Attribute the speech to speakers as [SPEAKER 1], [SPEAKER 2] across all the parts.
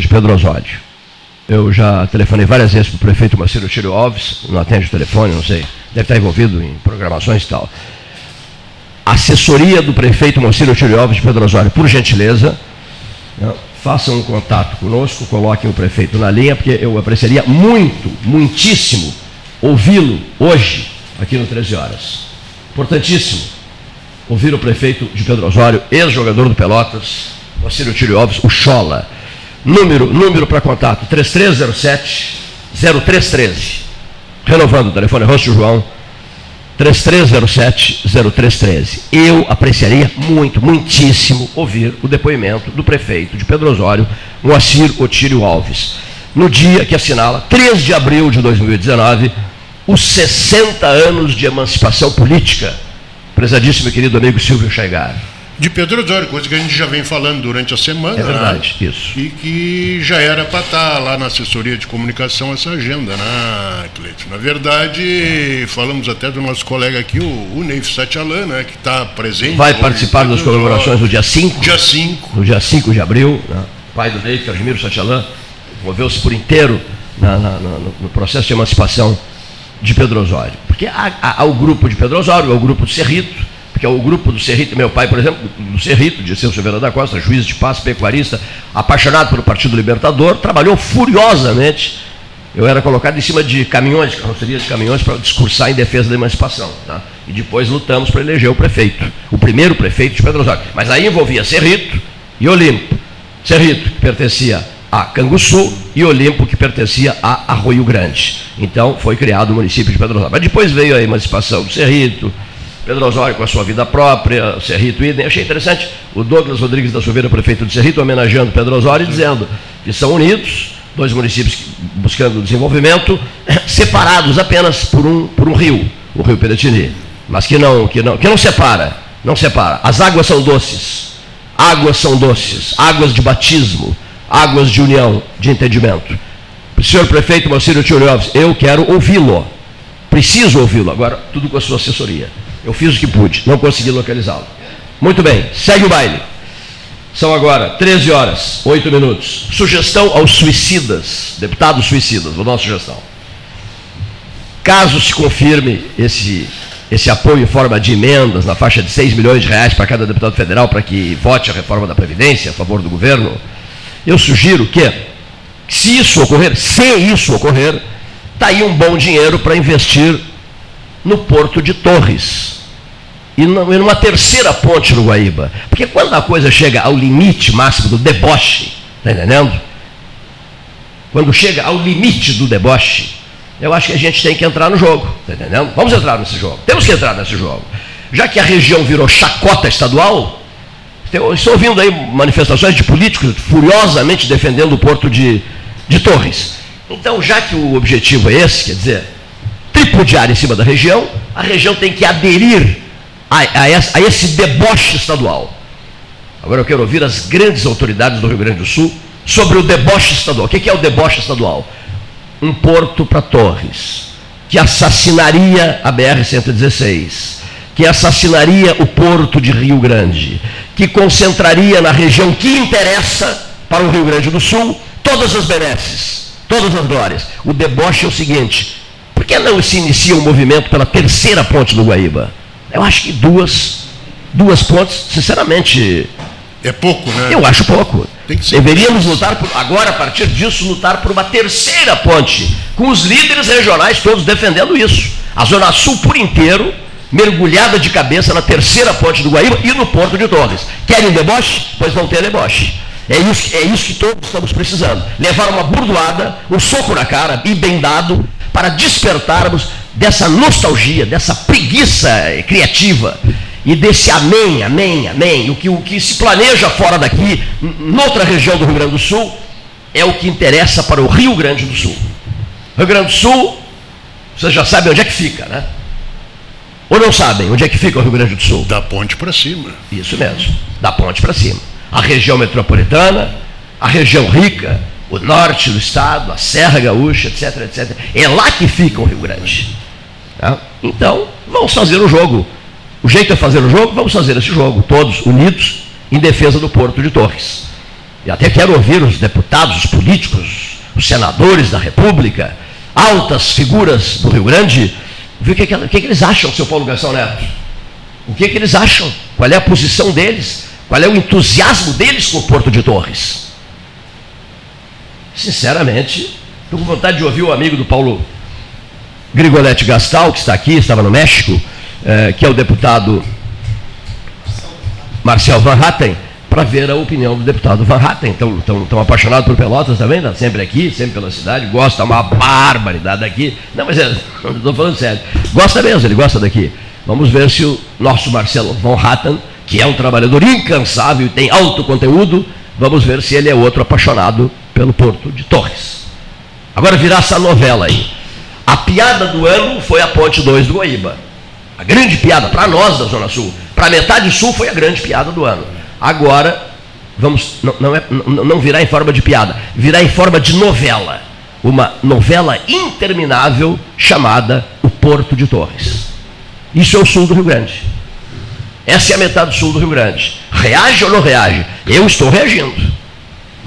[SPEAKER 1] de Pedro Osório. Eu já telefonei várias vezes para o prefeito Marcelo Tiro Alves, não atende o telefone, não sei, deve estar envolvido em programações e tal. Assessoria do prefeito Marcelo Tiro Alves de Pedro Osório, por gentileza, né, façam um contato conosco, coloquem o prefeito na linha, porque eu apreciaria muito, muitíssimo, ouvi-lo hoje, aqui no 13 Horas. Importantíssimo ouvir o prefeito de Pedro Osório, ex-jogador do Pelotas, Marcelo Tiro Alves, o Chola Número, número para contato, 3307-0313. Renovando o telefone, Rosto João, 3307-0313. Eu apreciaria muito, muitíssimo, ouvir o depoimento do prefeito de Pedro Osório, Moacir Otírio Alves, no dia que assinala, 3 de abril de 2019, os 60 anos de emancipação política. Prezadíssimo querido amigo Silvio Chaigar
[SPEAKER 2] de Pedro Osório, coisa que a gente já vem falando durante a semana.
[SPEAKER 1] É verdade, né? isso.
[SPEAKER 2] E que já era para estar tá lá na assessoria de comunicação essa agenda, né, Cleiton? Na verdade, falamos até do nosso colega aqui, o, o Neif Satialan, né, que está presente.
[SPEAKER 1] Vai participar das comemorações no dia 5.
[SPEAKER 2] Dia 5.
[SPEAKER 1] No dia 5 de abril, né? pai do Neif, Casimiro Satialan, envolveu-se por inteiro na, na, no, no processo de emancipação de Pedro Osório. Porque há, há, há o grupo de Pedro Osório, há o grupo de Cerrito, que é o grupo do Cerrito, meu pai, por exemplo, do Cerrito, de Seu Silveira da Costa, juiz de paz, pecuarista, apaixonado pelo Partido Libertador, trabalhou furiosamente. Eu era colocado em cima de caminhões, carroceria de caminhões, para discursar em defesa da emancipação. Tá? E depois lutamos para eleger o prefeito, o primeiro prefeito de Pedro Osório. Mas aí envolvia Cerrito e Olimpo. Cerrito, que pertencia a Canguçu, e Olimpo, que pertencia a Arroio Grande. Então foi criado o município de Pedro Osório. Mas depois veio a emancipação do Cerrito, Pedro Osório com a sua vida própria, Cerrito Idem. Achei interessante o Douglas Rodrigues da Silveira, prefeito de Cerrito, homenageando Pedro Osório, dizendo que são unidos, dois municípios buscando desenvolvimento, separados apenas por um, por um rio, o rio Peretini, mas que não, que, não, que não separa, não separa. As águas são doces, águas são doces, águas de batismo, águas de união, de entendimento. Senhor prefeito Marcelo Tio eu quero ouvi-lo, preciso ouvi-lo, agora tudo com a sua assessoria. Eu fiz o que pude, não consegui localizá-lo. Muito bem, segue o baile. São agora 13 horas, 8 minutos. Sugestão aos suicidas, deputados suicidas, vou dar uma sugestão. Caso se confirme esse, esse apoio em forma de emendas, na faixa de 6 milhões de reais para cada deputado federal para que vote a reforma da Previdência a favor do governo, eu sugiro que, se isso ocorrer, se isso ocorrer, está aí um bom dinheiro para investir no Porto de Torres. E numa terceira ponte no Guaíba. Porque quando a coisa chega ao limite máximo do deboche, está entendendo? Quando chega ao limite do deboche, eu acho que a gente tem que entrar no jogo, está entendendo? Vamos entrar nesse jogo. Temos que entrar nesse jogo. Já que a região virou chacota estadual, estou ouvindo aí manifestações de políticos furiosamente defendendo o porto de, de Torres. Então, já que o objetivo é esse, quer dizer, tripudiar em cima da região, a região tem que aderir a, a, esse, a esse deboche estadual. Agora eu quero ouvir as grandes autoridades do Rio Grande do Sul sobre o deboche estadual. O que é o deboche estadual? Um porto para Torres, que assassinaria a BR-116, que assassinaria o porto de Rio Grande, que concentraria na região que interessa para o Rio Grande do Sul todas as benesses, todas as glórias. O deboche é o seguinte: por que não se inicia um movimento pela terceira ponte do Guaíba? Eu acho que duas, duas pontes, sinceramente.
[SPEAKER 2] É pouco, né?
[SPEAKER 1] Eu acho pouco. Deveríamos lutar por, agora, a partir disso, lutar por uma terceira ponte, com os líderes regionais todos defendendo isso. A Zona Sul por inteiro, mergulhada de cabeça na terceira ponte do Guaíba e no Porto de Torres. Querem deboche? Pois vão ter deboche. É isso, é isso que todos estamos precisando. Levar uma burdoada, um soco na cara, e bem dado, para despertarmos dessa nostalgia, dessa preguiça criativa e desse amém, amém, amém. O que, o que se planeja fora daqui, noutra região do Rio Grande do Sul, é o que interessa para o Rio Grande do Sul. Rio Grande do Sul, vocês já sabem onde é que fica, né? Ou não sabem onde é que fica o Rio Grande do Sul?
[SPEAKER 2] Da ponte para cima.
[SPEAKER 1] Isso mesmo, da ponte para cima. A região metropolitana, a região rica, o norte do estado, a Serra Gaúcha, etc, etc. É lá que fica o Rio Grande. Tá? Então, vamos fazer o jogo. O jeito é fazer o jogo, vamos fazer esse jogo, todos unidos, em defesa do Porto de Torres. e até quero ouvir os deputados, os políticos, os senadores da República, altas figuras do Rio Grande, ver o que, que, que, eles acham, seu Paulo Gastão Neto. O que, que eles acham? Qual é a posição deles? Qual é o entusiasmo deles com o Porto de Torres? Sinceramente, estou com vontade de ouvir o amigo do Paulo Grigoletti Gastal, que está aqui, estava no México, eh, que é o deputado Marcel Van Hatten, para ver a opinião do deputado Van Hatten, tão, tão, tão apaixonado por Pelotas também, está sempre aqui, sempre pela cidade, gosta, uma barbaridade daqui. Não, mas é, estou falando sério. Gosta mesmo, ele gosta daqui. Vamos ver se o nosso Marcelo Van Hatten, que é um trabalhador incansável e tem alto conteúdo, vamos ver se ele é outro apaixonado pelo Porto de Torres. Agora virá essa novela aí. A piada do ano foi a Ponte 2 do Guaíba. A grande piada, para nós da Zona Sul, para metade sul foi a grande piada do ano. Agora, vamos, não, não, é, não, não virá em forma de piada, virá em forma de novela. Uma novela interminável chamada O Porto de Torres. Isso é o sul do Rio Grande. Essa é a metade sul do Rio Grande. Reage ou não reage? Eu estou reagindo.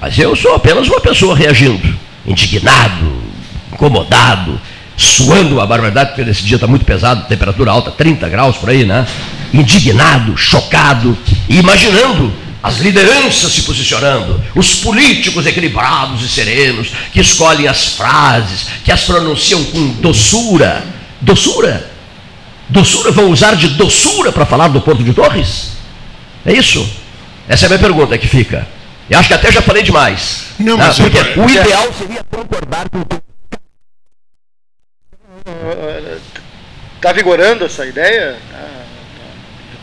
[SPEAKER 1] Mas eu sou apenas uma pessoa reagindo. Indignado, incomodado, suando a barbaridade, porque esse dia está muito pesado, temperatura alta, 30 graus por aí, né? indignado, chocado, e imaginando as lideranças se posicionando, os políticos equilibrados e serenos, que escolhem as frases, que as pronunciam com doçura. Doçura? Doçura? Vão usar de doçura para falar do Porto de Torres? É isso? Essa é a minha pergunta que fica. Eu acho que até já falei demais.
[SPEAKER 2] Não, mas
[SPEAKER 1] ah, porque é... o ideal seria concordar com.
[SPEAKER 3] Está vigorando essa ideia?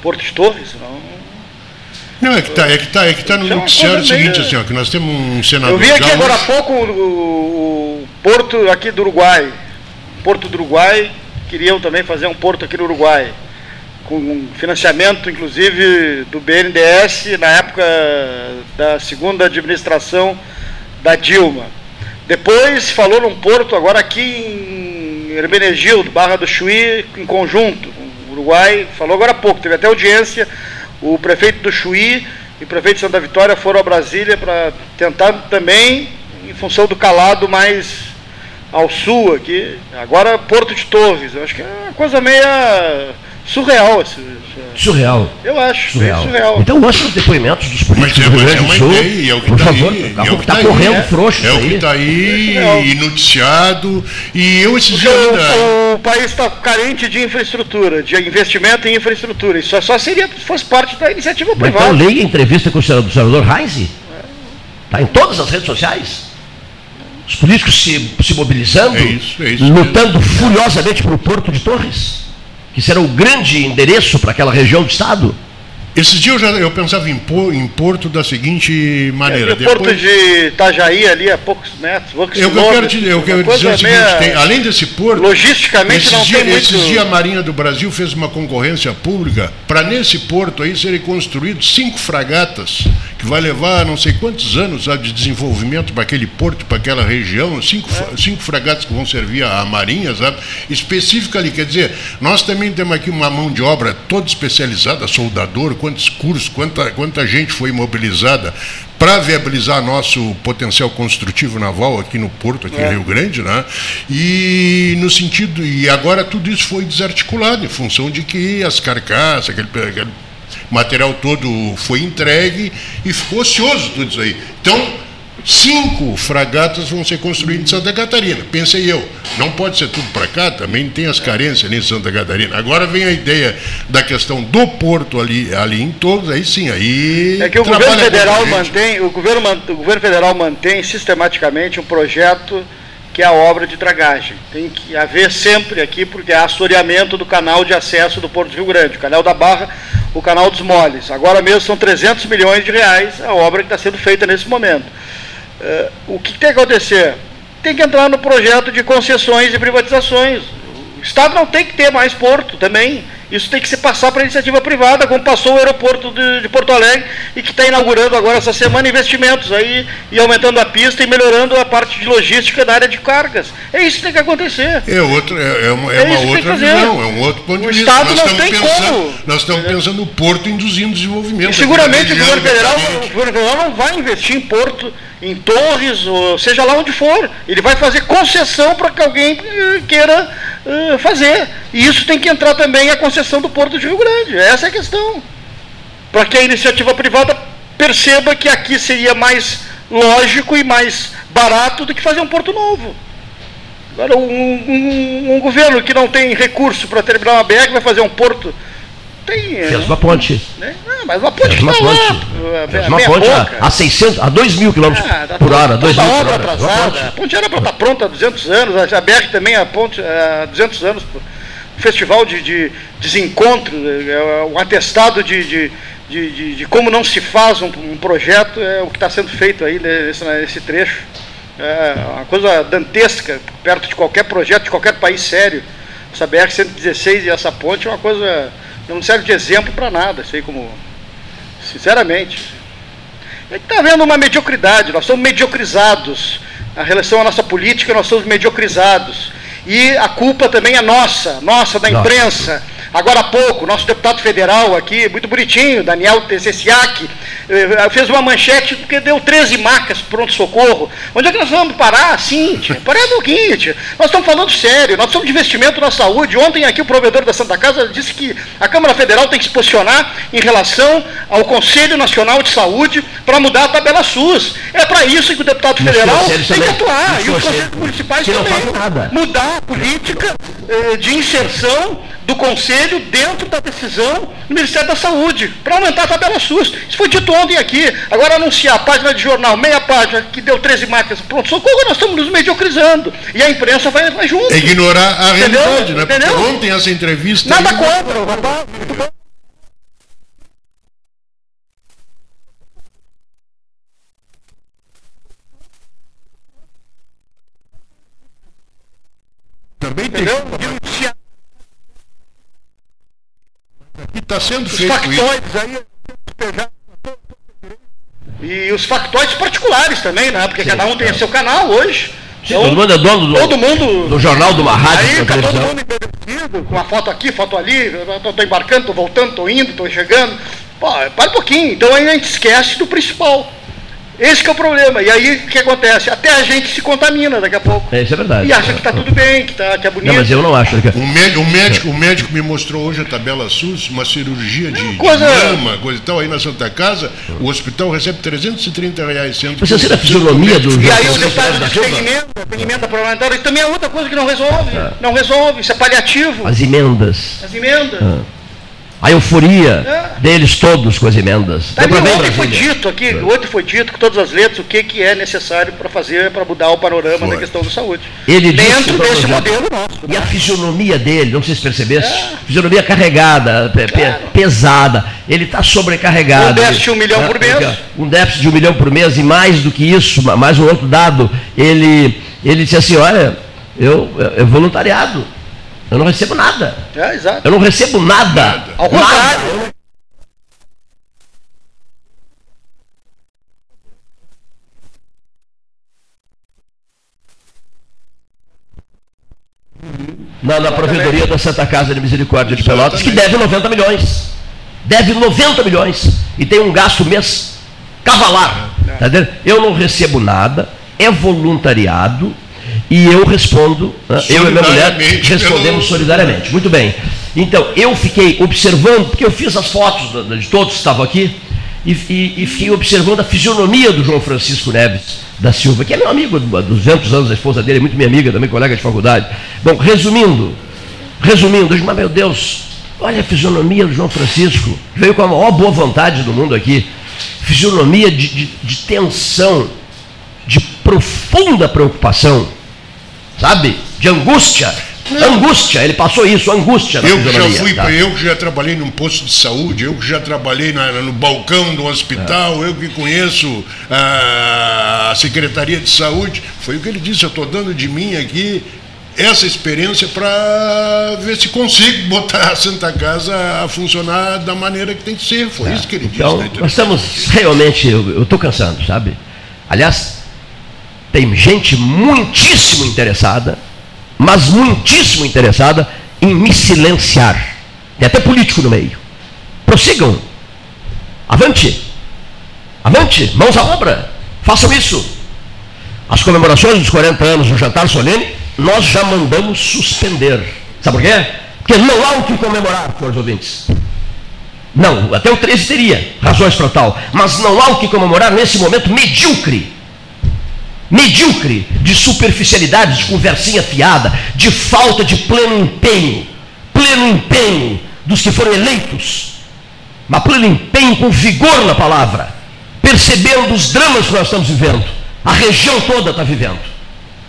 [SPEAKER 3] Porto de Torres, não.
[SPEAKER 2] Não, é que está é que tá, é que tá no é noticiário o seguinte, assim, ó, que nós temos um senador.
[SPEAKER 3] Eu vi aqui agora há pouco o, o, Porto aqui do Uruguai. Porto do Uruguai, queriam também fazer um porto aqui no Uruguai. Com financiamento, inclusive, do BNDES na época da segunda administração da Dilma. Depois falou num porto agora aqui em Hermenegildo, Barra do Chuí, em conjunto, Uruguai. Falou agora há pouco, teve até audiência, o prefeito do Chuí e o prefeito de Santa Vitória foram a Brasília para tentar também, em função do calado mais ao sul aqui, agora Porto de Torres, eu acho que é uma coisa meia surreal. Esse,
[SPEAKER 1] surreal.
[SPEAKER 3] Eu acho,
[SPEAKER 1] surreal.
[SPEAKER 3] surreal.
[SPEAKER 1] Então mostra os depoimentos dos políticos do Rio Grande do Sul.
[SPEAKER 2] Ideia, é o que
[SPEAKER 1] por
[SPEAKER 2] tá
[SPEAKER 1] favor,
[SPEAKER 2] aí,
[SPEAKER 1] é
[SPEAKER 2] o
[SPEAKER 1] que está tá correndo é, frouxo.
[SPEAKER 2] É o que está aí, é noticiado. E eu esses dias ainda...
[SPEAKER 3] O, o país está carente de infraestrutura, de investimento em infraestrutura. Isso só seria se fosse parte da iniciativa Mas privada.
[SPEAKER 1] Então leia a entrevista com o senador, senador Reis. Está em todas as redes sociais os políticos se, se mobilizando, é isso, é isso lutando mesmo. furiosamente para o Porto de Torres que será o grande endereço para aquela região do Estado?
[SPEAKER 2] Esses dias eu, já, eu pensava em, por, em Porto da seguinte maneira. É,
[SPEAKER 3] Depois, Porto de Itajaí, ali a poucos metros, poucos
[SPEAKER 2] eu, eu quero, te, eu quero dizer o seguinte: tem, além desse porto.
[SPEAKER 3] Logisticamente não dia, tem muito.
[SPEAKER 2] Esses dias a Marinha do Brasil fez uma concorrência pública para nesse porto aí serem construídos cinco fragatas, que vai levar não sei quantos anos sabe, de desenvolvimento para aquele porto, para aquela região. Cinco, é. cinco fragatas que vão servir à Marinha, sabe? Específica ali. Quer dizer, nós também temos aqui uma mão de obra toda especializada, soldador quantos cursos, quanta, quanta gente foi mobilizada para viabilizar nosso potencial construtivo naval aqui no Porto, aqui é. em Rio Grande, né? E no sentido, e agora tudo isso foi desarticulado em função de que as carcaças, aquele, aquele material todo foi entregue e ficou ocioso tudo isso aí. Então, Cinco fragatas vão ser construídas em Santa Catarina. Pensei eu, não pode ser tudo para cá, também tem as carências em Santa Catarina. Agora vem a ideia da questão do porto ali, ali em todos, aí sim, aí.
[SPEAKER 3] É que o governo federal mantém, o governo, o governo federal mantém sistematicamente um projeto que é a obra de dragagem. Tem que haver sempre aqui, porque é assoreamento do canal de acesso do Porto de Rio Grande, o canal da Barra, o canal dos Moles. Agora mesmo são 300 milhões de reais a obra que está sendo feita nesse momento. Uh, o que tem que acontecer? Tem que entrar no projeto de concessões e privatizações. O Estado não tem que ter mais porto também. Isso tem que se passar para a iniciativa privada, como passou o aeroporto de, de Porto Alegre e que está inaugurando agora essa semana investimentos aí e aumentando a pista e melhorando a parte de logística da área de cargas. É isso que tem que acontecer.
[SPEAKER 2] É, outro, é, é uma, é uma outra visão, é um outro ponto
[SPEAKER 3] o
[SPEAKER 2] de vista.
[SPEAKER 3] Estado
[SPEAKER 2] nós
[SPEAKER 3] não tem
[SPEAKER 2] pensando,
[SPEAKER 3] como.
[SPEAKER 2] Nós estamos pensando no porto induzindo desenvolvimento.
[SPEAKER 3] E seguramente o governo, federal, o governo federal não vai investir em porto, em torres, ou seja lá onde for. Ele vai fazer concessão para que alguém eh, queira eh, fazer. E isso tem que entrar também a concessão do Porto de Rio Grande. Essa é a questão. Para que a iniciativa privada perceba que aqui seria mais lógico e mais barato do que fazer um porto novo. Agora, um, um- um governo que não tem recurso para terminar uma BR vai fazer um porto. Tem. eh,
[SPEAKER 1] Fez uma ponte.
[SPEAKER 3] né? Não, mas uma ponte
[SPEAKER 1] Fez uma ponte. Fez uma ponte a,
[SPEAKER 3] boca.
[SPEAKER 1] a 600, a 2 mil quilômetros
[SPEAKER 3] Ah, tá
[SPEAKER 1] por hora, 2
[SPEAKER 3] toda
[SPEAKER 1] mil por hora.
[SPEAKER 3] Atrasada.
[SPEAKER 1] ponte.
[SPEAKER 3] A ponte era para estar pronta há 200 anos, a BR também a ponte há 200 anos. Festival de, de desencontro, é, um atestado de, de, de, de- de como não se faz um, um projeto, é o que está sendo feito aí nesse, nesse trecho. É uma coisa dantesca, perto de qualquer projeto, de qualquer país sério. Essa BR-116 e essa ponte é uma coisa, não serve de exemplo para nada, sei como, sinceramente. É que está havendo uma mediocridade, nós somos mediocrizados. A relação à nossa política, nós somos mediocrizados. E a culpa também é nossa, nossa, da
[SPEAKER 1] Nossa.
[SPEAKER 3] Agora há pouco, nosso deputado federal aqui, muito bonitinho, Daniel Tessessiak, eh, fez uma manchete porque deu 13 macas pronto-socorro. Onde é que nós vamos parar assim, tia? Parar um pouquinho, tia. Nós estamos falando sério, nós somos de investimento na saúde. Ontem aqui o provedor da Santa Casa disse que a Câmara Federal tem que se posicionar em relação ao Conselho Nacional de Saúde para mudar a tabela SUS. É para isso que o deputado federal tem que atuar.
[SPEAKER 1] E os
[SPEAKER 3] os
[SPEAKER 1] conselhos
[SPEAKER 3] municipais também. Mudar a política eh, de inserção do Conselho dentro da decisão do Ministério da Saúde, para aumentar a tabela SUS. Isso foi dito ontem aqui. Agora anunciar a página de jornal, meia página, que deu 13 marcas, pronto, socorro, nós estamos nos mediocrizando. E a imprensa vai, vai junto.
[SPEAKER 2] É ignorar a
[SPEAKER 3] Entendeu?
[SPEAKER 2] realidade, né? Porque
[SPEAKER 3] Entendeu?
[SPEAKER 2] ontem essa entrevista.
[SPEAKER 3] Nada
[SPEAKER 2] aí-
[SPEAKER 3] contra, rapaz. muito bom.
[SPEAKER 2] Também tem.
[SPEAKER 3] Entendeu? Denunciar
[SPEAKER 2] E está sendo
[SPEAKER 3] os
[SPEAKER 2] feito isso.
[SPEAKER 3] factóides aí. despejar. E os factóides particulares também, né? Porque cada um tem seu canal hoje.
[SPEAKER 1] Sim, todo mundo é dono do,
[SPEAKER 3] todo mundo
[SPEAKER 1] do jornal, de uma rádio,
[SPEAKER 3] Aí fica todo
[SPEAKER 1] televisão.
[SPEAKER 3] mundo embevecido, com uma foto aqui, foto ali, tô, tô embarcando, tô voltando, tô indo, tô chegando. Pô, para um pouquinho. Então aí a gente esquece do principal. Esse que é o problema. E aí o que acontece? Até a gente se contamina daqui a pouco.
[SPEAKER 1] É, isso é verdade.
[SPEAKER 3] E acha que está tudo bem, que, tá, que é bonito.
[SPEAKER 1] Não, mas eu não acho. que-
[SPEAKER 2] O médico, o, médico, o médico me mostrou hoje a tabela SUS, uma cirurgia de, de
[SPEAKER 3] coisa-
[SPEAKER 2] mama, coisa e tal, aí na Santa Casa, o hospital recebe 330 reais. Sendo
[SPEAKER 1] Você vê a fisionomia do
[SPEAKER 3] E aí o deputado
[SPEAKER 1] da
[SPEAKER 3] emenda, tem emenda parlamentar, isso também é outra coisa que não resolve. Não resolve, isso é paliativo.
[SPEAKER 1] As emendas.
[SPEAKER 3] As emendas.
[SPEAKER 1] A euforia
[SPEAKER 3] É.
[SPEAKER 1] deles todos com as emendas.
[SPEAKER 3] Tá
[SPEAKER 1] pra ver,
[SPEAKER 3] ontem foi dito aqui, ontem foi dito com todas as letras o que, que é necessário para fazer, para mudar o panorama
[SPEAKER 2] Foi.
[SPEAKER 3] da questão da saúde.
[SPEAKER 1] Ele
[SPEAKER 3] Dentro desse modelo nosso.
[SPEAKER 1] E a fisionomia dele, não sei se percebesse,
[SPEAKER 3] É.
[SPEAKER 1] fisionomia carregada, pe-
[SPEAKER 3] Claro.
[SPEAKER 1] pesada. Ele está sobrecarregado.
[SPEAKER 3] Um déficit de um milhão
[SPEAKER 1] É,
[SPEAKER 3] por mês.
[SPEAKER 1] é, Um déficit de um milhão por mês e mais do que isso, ma- mais um outro dado. Ele, ele disse assim, olha, eu, eu voluntariado. Eu não recebo nada.
[SPEAKER 3] É, exato.
[SPEAKER 1] Eu não recebo nada.
[SPEAKER 2] Nada.
[SPEAKER 3] Ao contrário.
[SPEAKER 1] na, na provedoria da Santa Casa de Misericórdia de Pelotas, que deve 90 milhões. Deve 90 milhões. E tem um gasto mês cavalar. Tá entendendo? Eu não recebo nada, é voluntariado, e eu respondo, né, eu e minha mulher respondemos solidariamente. Muito bem. Então, eu fiquei observando, porque eu fiz as fotos de, todos que estavam aqui, e, e- e fiquei observando a fisionomia do João Francisco Neves da Silva, que é meu amigo há 200 anos, a esposa dele é muito minha amiga, também colega de faculdade. Bom, resumindo, resumindo, eu mas meu Deus, olha a fisionomia do João Francisco, veio com a maior boa vontade do mundo aqui, fisionomia de, de- de tensão, de profunda preocupação, sabe? De angústia. Angústia, ele passou isso, angústia
[SPEAKER 2] Eu que já fui,
[SPEAKER 1] tá?
[SPEAKER 2] eu que já trabalhei num posto de saúde, eu que já trabalhei na- no balcão do hospital, eu que conheço a Secretaria de Saúde, foi o que ele disse, eu estou dando de mim aqui essa experiência para ver se consigo botar a Santa Casa a funcionar da maneira que tem que ser. Foi é. isso que ele
[SPEAKER 1] então,
[SPEAKER 2] disse.
[SPEAKER 1] Né? Nós estamos realmente, eu estou cansando, sabe? Aliás, tem gente muitíssimo interessada, mas muitíssimo interessada em me silenciar. Tem até político no meio. Prossigam. Avante. Avante. Mãos à obra. Façam isso. As comemorações dos 40 anos do jantar solene, nós já mandamos suspender. Sabe por quê? Porque não há o que comemorar, senhores ouvintes. Não, até o 13 teria razões para tal. Mas não há o que comemorar nesse momento medíocre medíocre, de superficialidade, de conversinha fiada, de falta de pleno empenho, pleno empenho dos que foram eleitos, mas pleno empenho com vigor na palavra, percebendo os dramas que nós estamos vivendo, a região toda está vivendo.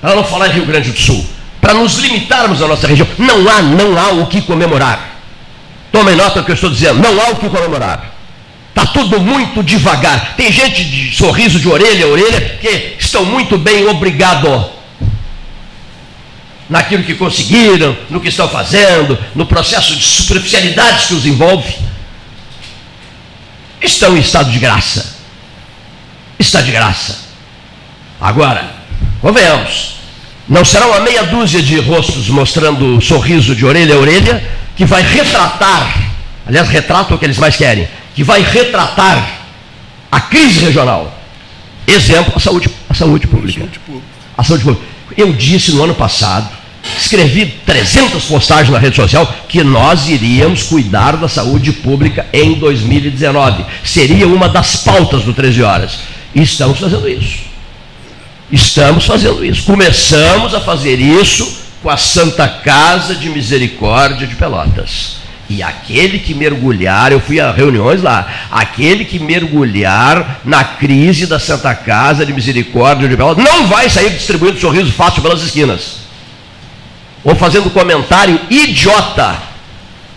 [SPEAKER 1] Para não falar em Rio Grande do Sul, para nos limitarmos à nossa região, não há, não há o que comemorar. Tomem nota do que eu estou dizendo, não há o que comemorar. Está tudo muito devagar. Tem gente de sorriso de orelha a orelha que estão muito bem, obrigado. Naquilo que conseguiram, no que estão fazendo, no processo de superficialidades que os envolve. Estão em estado de graça. Está de graça. Agora, convenhamos, não será uma meia dúzia de rostos mostrando sorriso de orelha a orelha que vai retratar, aliás, retrata o que eles mais querem, que vai retratar a crise regional. Exemplo, a saúde, a saúde pública. A saúde pública. Eu disse no ano passado, escrevi 300 postagens na rede social, que nós iríamos cuidar da saúde pública em 2019. Seria uma das pautas do 13 Horas. E estamos fazendo isso. Estamos fazendo isso. Começamos a fazer isso com a Santa Casa de Misericórdia de Pelotas. E aquele que mergulhar, eu fui a reuniões lá, aquele que mergulhar na crise da Santa Casa de Misericórdia de Pelotas, não vai sair distribuindo sorriso fácil pelas esquinas. Ou fazendo comentário idiota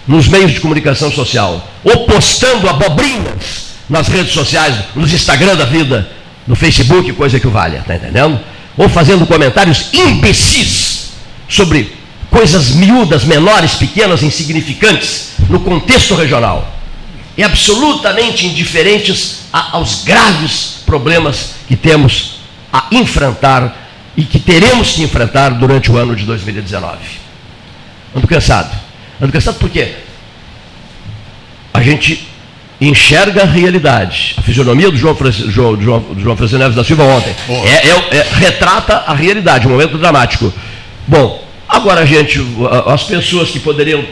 [SPEAKER 1] nos meios de comunicação social. Ou postando abobrinhas nas redes sociais, nos Instagram da vida, no Facebook, coisa que valha, tá entendendo? Ou fazendo comentários imbecis sobre coisas miúdas, menores, pequenas, insignificantes no contexto regional e absolutamente indiferentes a, aos graves problemas que temos a enfrentar e que teremos que enfrentar durante o ano de 2019. Ando cansado. Ando cansado porque a gente enxerga a realidade. A fisionomia do João, Francisco, João, João, João Francisco Neves da Silva ontem é, é, é, retrata a realidade, um momento dramático. Bom, Agora, gente, as pessoas que poderiam,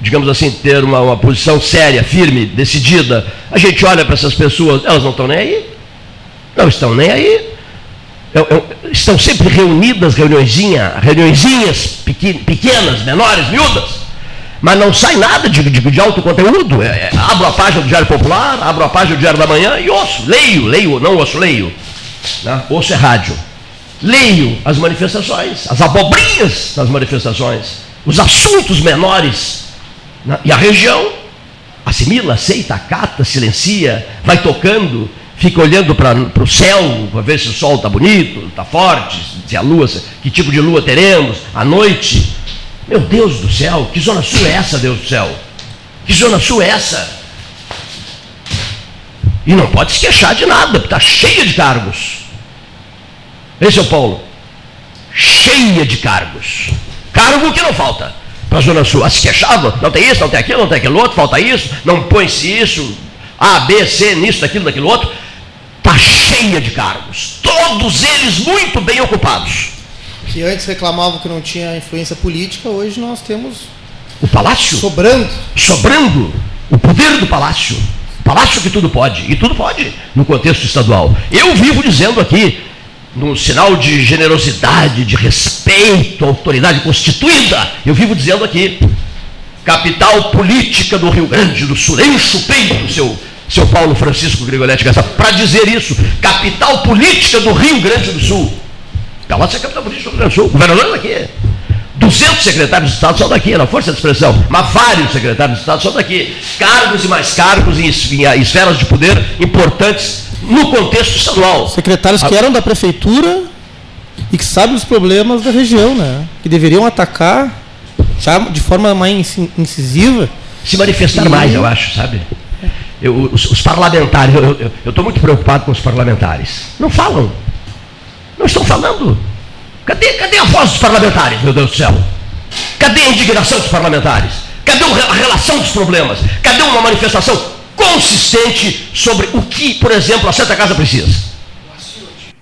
[SPEAKER 1] digamos assim, ter uma, uma posição séria, firme, decidida, a gente olha para essas pessoas, elas não estão nem aí. Não estão nem aí. Eu, eu, estão sempre reunidas, reuniõezinhas, reuniõezinhas pequenas, menores, miúdas mas não sai nada de, de, de alto conteúdo. É, é, abro a página do Diário Popular, abro a página do Diário da Manhã e ouço, leio, leio, não ouço, leio. Né? Ouço é rádio. Leio as manifestações, as abobrinhas das manifestações, os assuntos menores. Né? E a região assimila, aceita, acata, silencia, vai tocando, fica olhando para o céu para ver se o sol está bonito, está forte, se a lua, que tipo de lua teremos, à noite. Meu Deus do céu, que zona sul é essa, Deus do céu? Que zona sul é essa? E não pode se queixar de nada, está cheia de cargos. Esse é o Paulo. Cheia de cargos. Cargo que não falta para a Zona Sul. Ah, se queixava, não tem isso, não tem aquilo, não tem aquilo outro, falta isso, não põe-se isso, A, B, C, nisso, daquilo, daquilo outro. Está cheia de cargos. Todos eles muito bem ocupados.
[SPEAKER 4] Que antes reclamavam que não tinha influência política, hoje nós temos.
[SPEAKER 1] O palácio?
[SPEAKER 4] Sobrando.
[SPEAKER 1] Sobrando. O poder do palácio. Palácio que tudo pode. E tudo pode no contexto estadual. Eu vivo dizendo aqui, num sinal de generosidade, de respeito à autoridade constituída. Eu vivo dizendo aqui, capital política do Rio Grande do Sul. Enche o peito, seu, seu Paulo Francisco Grigoletti Gassa, para dizer isso. Capital política do Rio Grande do Sul. Pelotas é capital política do Rio Grande do Sul. O governador é daqui. 200 secretários de Estado são daqui, na força de expressão, mas vários secretários de Estado são daqui. Cargos e mais cargos em esferas de poder importantes no contexto estadual.
[SPEAKER 4] Secretários que eram da prefeitura e que sabe os problemas da região, né? Que deveriam atacar já de forma mais incisiva.
[SPEAKER 1] Se manifestar e... mais, eu acho, sabe? Eu, os, os, parlamentares, eu estou muito preocupado com os parlamentares. Não falam. Não estão falando. Cadê, cadê a voz dos parlamentares, meu Deus do céu? Cadê a indignação dos parlamentares? Cadê a relação dos problemas? Cadê uma manifestação consistente sobre o que, por exemplo, a Santa Casa precisa?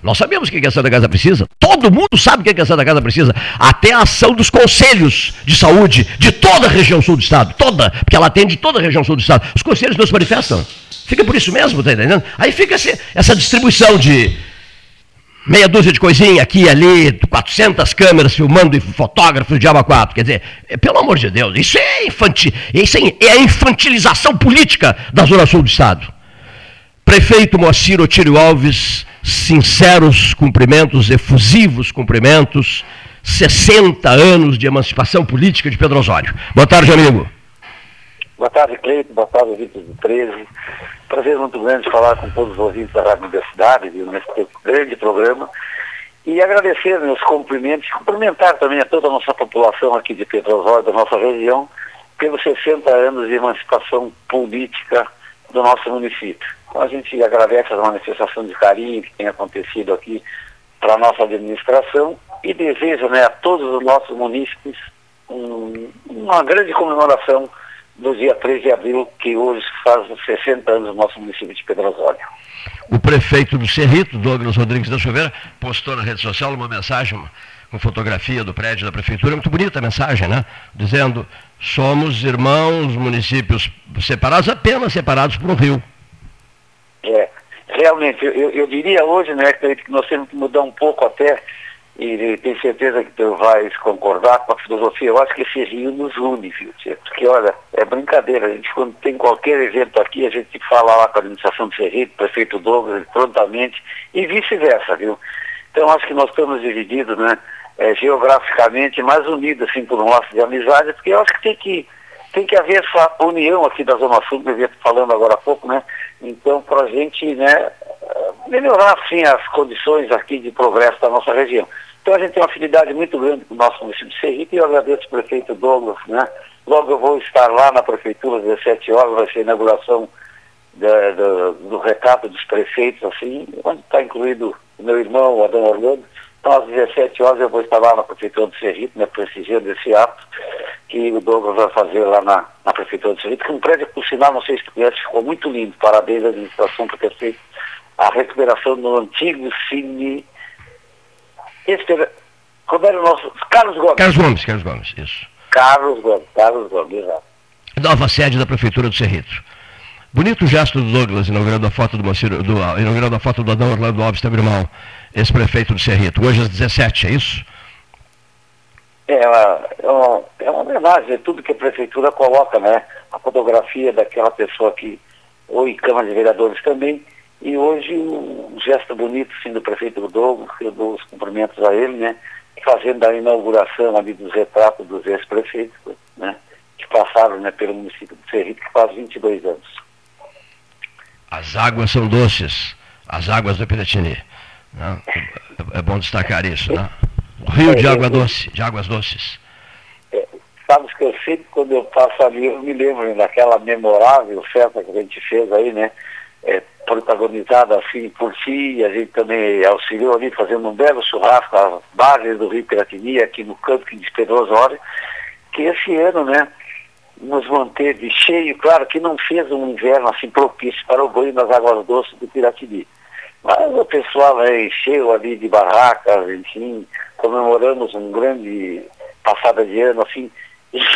[SPEAKER 1] Nós sabemos o que a Santa Casa precisa. Todo mundo sabe o que a Santa Casa precisa. Até a ação dos conselhos de saúde de toda a região sul do estado. Toda, porque ela atende toda a região sul do estado. Os conselhos não se manifestam. Fica por isso mesmo, tá entendendo? Aí fica essa distribuição de meia dúzia de coisinha aqui e ali, 400 câmeras filmando e fotógrafos de Aba 4. Quer dizer, é, pelo amor de Deus, isso é infantil, isso é, é a infantilização política da Zona Sul do Estado. Prefeito Moacir Otírio Alves sinceros cumprimentos, efusivos cumprimentos, 60 anos de emancipação política de Pedro Osório. Boa tarde, amigo.
[SPEAKER 5] Boa tarde, Cleito. Boa tarde, ouvintes do 13. Prazer muito grande falar com todos os ouvintes da Rádio Universidade, viu, nesse grande programa. E agradecer meus cumprimentos, cumprimentar também a toda a nossa população aqui de Pedro Osório, da nossa região, pelos 60 anos de emancipação política do nosso município. Então a gente agradece a manifestação de carinho que tem acontecido aqui para a nossa administração e deseja né, a todos os nossos munícipes um, uma grande comemoração do dia 3 de abril, que hoje faz 60 anos do nosso município de Pedro Osório.
[SPEAKER 1] O prefeito do Cerrito, Douglas Rodrigues da Silveira, postou na rede social uma mensagem com fotografia do prédio da prefeitura, muito bonita a mensagem, né? Dizendo, somos irmãos, municípios separados, apenas separados por um rio.
[SPEAKER 5] É, realmente, eu, eu diria hoje, né, que nós temos que mudar um pouco até, e tenho certeza que tu vais concordar com a filosofia, eu acho que esse rio nos une, viu? Porque, olha, é brincadeira, a gente quando tem qualquer evento aqui, a gente fala lá com a administração do Serrito, prefeito Douglas, prontamente, e vice-versa, viu? Então, acho que nós estamos divididos, né, é, geograficamente, mais unidos, assim, por um laço de amizade, porque eu acho que tem que tem que haver essa união aqui da Zona Sul, que eu ia falando agora há pouco, né? Então, para a gente né, melhorar, assim, as condições aqui de progresso da nossa região. Então, a gente tem uma afinidade muito grande com o nosso município de Serrito e eu agradeço o prefeito Douglas, né? Logo eu vou estar lá na prefeitura às 17 horas, vai ser a inauguração da, do, do recato dos prefeitos, assim, onde está incluído o meu irmão, o Adão Orlando, então, às 17 horas eu vou estar lá na Prefeitura do Serrito, né, prestigiando esse ato que o Douglas vai fazer lá na, na Prefeitura do Serrito, que um prédio, por sinal, não sei se tu conhece, ficou muito lindo. Parabéns à administração por ter feito a recuperação do antigo Cine... Esse, como era o nosso... Carlos Gomes.
[SPEAKER 1] Carlos Gomes, Carlos Gomes, isso.
[SPEAKER 5] Carlos Gomes, Carlos Gomes, exato.
[SPEAKER 1] Nova sede da Prefeitura do Cerrito. Bonito gesto do Douglas inaugurando a foto do, Maciro, do inaugurando a foto do Adão Orlando Alves Tabirmal ex-prefeito do Cerrito, hoje às 17, é isso?
[SPEAKER 5] É uma, é uma, é uma homenagem, é tudo que a prefeitura coloca, né? A fotografia daquela pessoa que, ou em Câmara de Vereadores também, e hoje um gesto bonito, sim, do prefeito Rodolfo, eu dou os cumprimentos a ele, né? Fazendo a inauguração ali dos retratos dos ex-prefeitos, né? Que passaram né, pelo município do Cerrito, que faz 22 anos.
[SPEAKER 1] As águas são doces, as águas do Piratini. Né? É bom destacar isso, né? Rio de água doce, de águas doces.
[SPEAKER 5] É, sabes que eu sempre, quando eu passo ali, eu me lembro daquela memorável festa que a gente fez aí, né? É, protagonizada assim por si, a gente também auxiliou ali fazendo um belo churrasco às bases do Rio Piratini, aqui no campo que despedou Osório, que esse ano, né, nos manteve cheio, claro que não fez um inverno assim propício para o banho nas águas doces do Piratini. Mas o pessoal encheu ali de barracas, enfim, comemoramos um grande passada de ano, assim,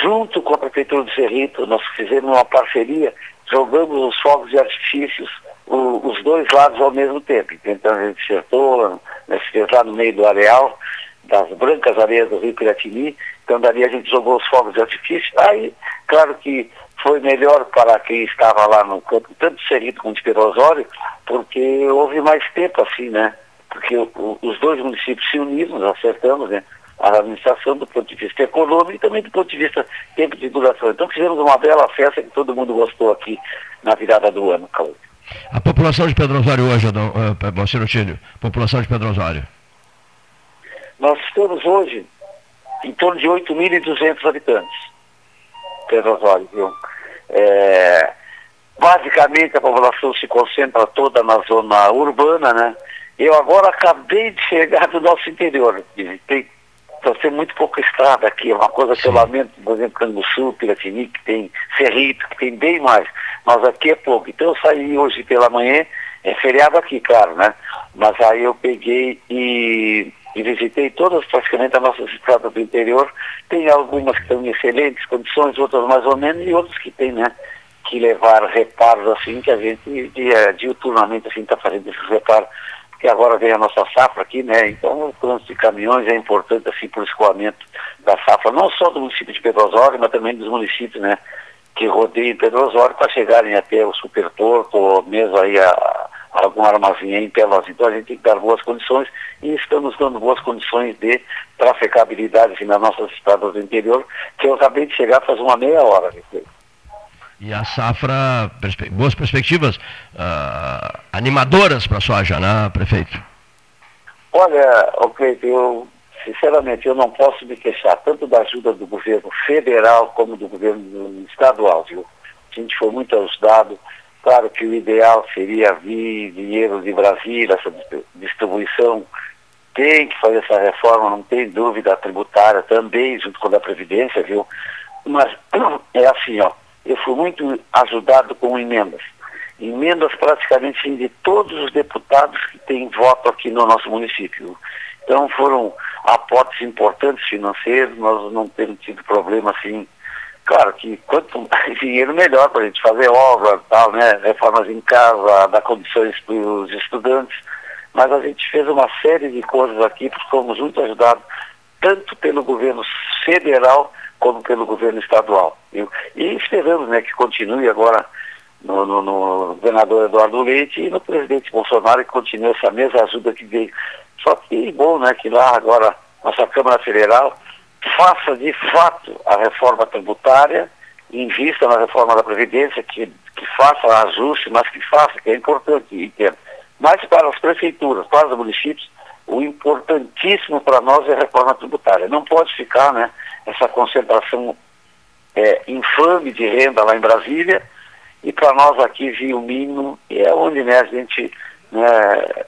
[SPEAKER 5] junto com a Prefeitura do Cerrito, nós fizemos uma parceria, jogamos os fogos de artifícios, o, os dois lados ao mesmo tempo. Então a gente acertou, né, se fez lá no meio do areal, das brancas areias do Rio Piratini, então dali a gente jogou os fogos de artifício, aí, claro que foi melhor para quem estava lá no campo, tanto Cerrito como de Osório, porque houve mais tempo assim, né? Porque o, os dois municípios se uniram, nós acertamos, né? A administração do ponto de vista econômico e também do ponto de vista tempo de duração. Então fizemos uma bela festa que todo mundo gostou aqui na virada do ano, Cláudio.
[SPEAKER 1] A população de Pedro Osório hoje, Adão, uh, Tílio, população de Pedro Osório.
[SPEAKER 5] Nós estamos hoje em torno de 8.200 habitantes. Pedro Osório, viu? É, basicamente a população se concentra toda na zona urbana, né? Eu agora acabei de chegar do nosso interior. Tem, tem muito pouca estrada aqui, é uma coisa que eu lamento, por exemplo, Canguçu, Piratini, que tem Cerrito, que tem bem mais, mas aqui é pouco. Então eu saí hoje pela manhã, é feriado aqui, claro, né? Mas aí eu peguei e, e visitei todas praticamente as nossas estradas do interior. Tem algumas que estão em excelentes condições, outras mais ou menos, e outras que tem, né? Que levar reparos assim, que a gente dia, diuturnamente assim está fazendo esses reparos que agora vem a nossa safra aqui, né? Então o trânsito de caminhões é importante assim para o escoamento da safra, não só do município de Pedro Osório, mas também dos municípios, né? Que rodeiam Pedro Osório para chegarem até o Superporto, ou mesmo aí a, a algum armazém em Pelotas. Então a gente tem que dar boas condições e estamos dando boas condições de trafegabilidade assim, nas nossas estradas do interior, que eu acabei de chegar faz uma meia hora. Né?
[SPEAKER 1] E a safra, perspe boas perspectivas uh, animadoras para a soja, né, prefeito?
[SPEAKER 5] Olha, ok, eu sinceramente eu não posso me queixar tanto da ajuda do governo federal como do governo estadual, viu? A gente foi muito ajudado. Claro que o ideal seria vir dinheiro de Brasília, essa distribuição. Tem que fazer essa reforma, não tem dúvida, tributária também, junto com a Previdência, viu? Mas é assim, ó eu fui muito ajudado com emendas. Emendas praticamente de todos os deputados que têm voto aqui no nosso município. Então foram aportes importantes financeiros, nós não temos tido problema assim. Claro que quanto mais dinheiro melhor para a gente fazer obra, tal, né? Reformas em casa, dar condições para os estudantes. Mas a gente fez uma série de coisas aqui, fomos muito ajudados, tanto pelo governo federal como pelo governo estadual. Viu? E esperamos né, que continue agora no, no, no, governador Eduardo Leite e no presidente Bolsonaro que continue essa mesma ajuda que veio. Só que bom né, que lá agora nossa Câmara Federal faça de fato a reforma tributária, invista na reforma da Previdência, que, que faça ajuste, mas que faça, que é importante, entendo. Mas para as prefeituras, para os municípios, o importantíssimo para nós é a reforma tributária. Não pode ficar, né? Essa concentração é, infame de renda lá em Brasília, e para nós aqui Rio Mínimo é onde né, a gente, né,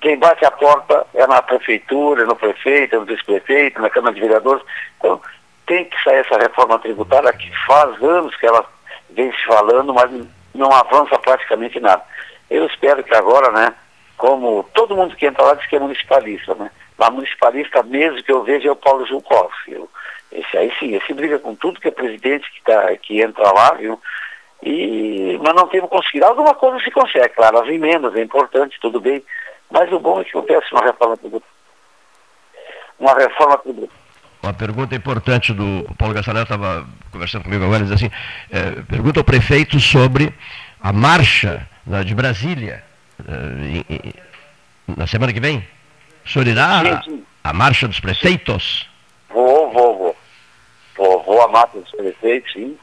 [SPEAKER 5] quem bate a porta é na prefeitura, é no prefeito, é no vice-prefeito, na Câmara de Vereadores. Então tem que sair essa reforma tributária que faz anos que ela vem se falando, mas não avança praticamente nada. Eu espero que agora, né, como todo mundo que entra lá diz que é municipalista, né? Mas municipalista mesmo que eu vejo é o Paulo Zulkov. Eu, esse aí sim, esse briga com tudo que é presidente que, tá, que entra lá, viu? E, mas não temos conseguido. Alguma coisa se consegue, claro, as emendas é importante, tudo bem. Mas o bom é que acontece uma reforma tributária. Uma reforma tributária.
[SPEAKER 1] Uma pergunta importante do Paulo Gassanel estava conversando comigo agora, diz assim, é, pergunta ao prefeito sobre a marcha né, de Brasília é, na semana que vem. O senhor irá marcha dos prefeitos?
[SPEAKER 5] Vou, amar os prefeitos, sim,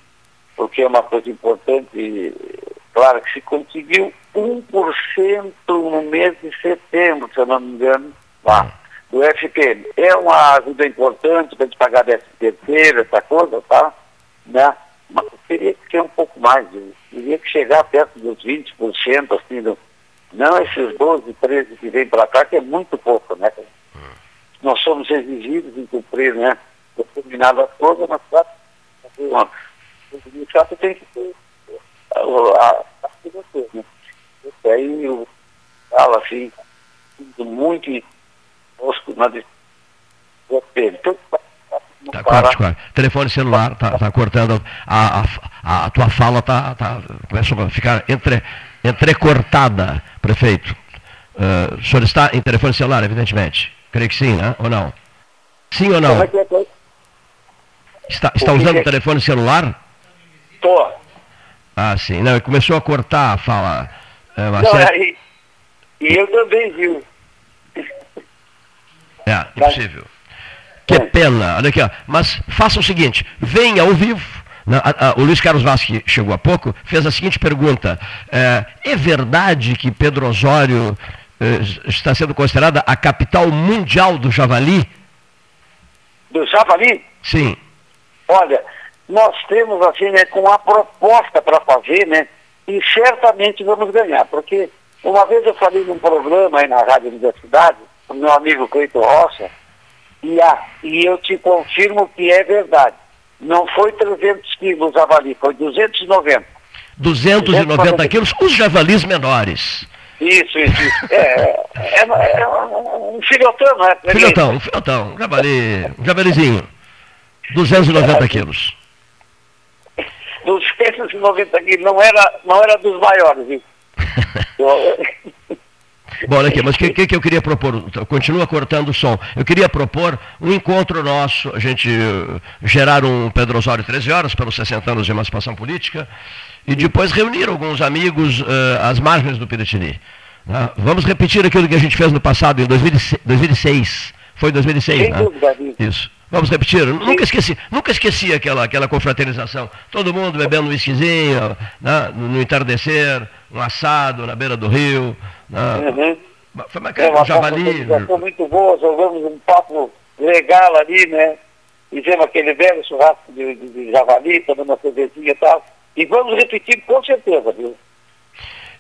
[SPEAKER 5] porque é uma coisa importante. Claro que se conseguiu 1% no mês de setembro, se eu não me engano, lá, do FPM. É uma ajuda importante para a gente pagar décimo terceiro, essa coisa, tá? Né? Mas teria que ser um pouco mais, teria que chegar perto dos 20%, assim, do, não esses 12, 13 que vem para cá, que é muito pouco, né? Hum. Nós somos exigidos em cumprir, né? Determinadas coisas, mas uma, o chato tem que ter a parte de você, né? E aí eu falo assim, muito imposto na
[SPEAKER 1] então, Tá, corte, corte. Telefone celular, tá, tá cortando. A, a, a tua fala tá, tá, começa a ficar entre, entrecortada, prefeito. Uh, o senhor está em telefone celular, evidentemente. Creio que sim, né? Ou não? Sim ou não? Como é que é? Está, está usando o telefone celular?
[SPEAKER 5] Estou.
[SPEAKER 1] Ah, sim. Não, começou a cortar a fala.
[SPEAKER 5] É, Não, série... e eu também, viu?
[SPEAKER 1] É, impossível. Que é. pena. Olha aqui, ó. Mas faça o seguinte, venha ao vivo. A, a, o Luiz Carlos Vasque chegou há pouco, fez a seguinte pergunta. É, é verdade que Pedro Osório é, está sendo considerada a capital mundial do javali?
[SPEAKER 5] do Javali,
[SPEAKER 1] Sim.
[SPEAKER 5] Olha, nós temos assim, né, com a proposta para fazer, né, e certamente vamos ganhar, porque uma vez eu falei num programa aí na Rádio Universidade, com meu amigo Cleiton Rocha, e, a, e eu te confirmo que é verdade. Não foi 300 quilos javali, foi 290.
[SPEAKER 1] 290 quilos, os javalis menores.
[SPEAKER 5] Isso, isso, isso. É, é, é um filhotão, né?
[SPEAKER 1] Filhotão, um filhotão, um javali, um javalizinho. 290 quilos.
[SPEAKER 5] 290 quilos, não era, não era dos maiores, viu?
[SPEAKER 1] Bom, olha aqui, mas o que, que, que eu queria propor? Continua cortando o som. Eu queria propor um encontro nosso, a gente eh, gerar um Pedro Osório 13 horas, pelos 60 anos de emancipação política, e depois reunir alguns amigos eh, às margens do Piratini. né? Vamos repetir aquilo que a gente fez no passado, em 2006. 2006. Foi em 2006,
[SPEAKER 5] Sem
[SPEAKER 1] né?
[SPEAKER 5] dúvida.
[SPEAKER 1] Isso. Vamos repetir. Nunca esqueci, nunca esqueci aquela, aquela confraternização. Todo mundo bebendo um whiskyzinho, né? no, no entardecer, um assado na beira do rio. né?
[SPEAKER 5] Uhum.
[SPEAKER 1] Foi
[SPEAKER 5] É
[SPEAKER 1] bacana,
[SPEAKER 5] uma
[SPEAKER 1] um javali.
[SPEAKER 5] muito boa, jogamos um papo legal ali, né? Fizemos aquele velho churrasco de, de, de javali, tomando uma cervejinha e tal. E vamos repetir com certeza, viu?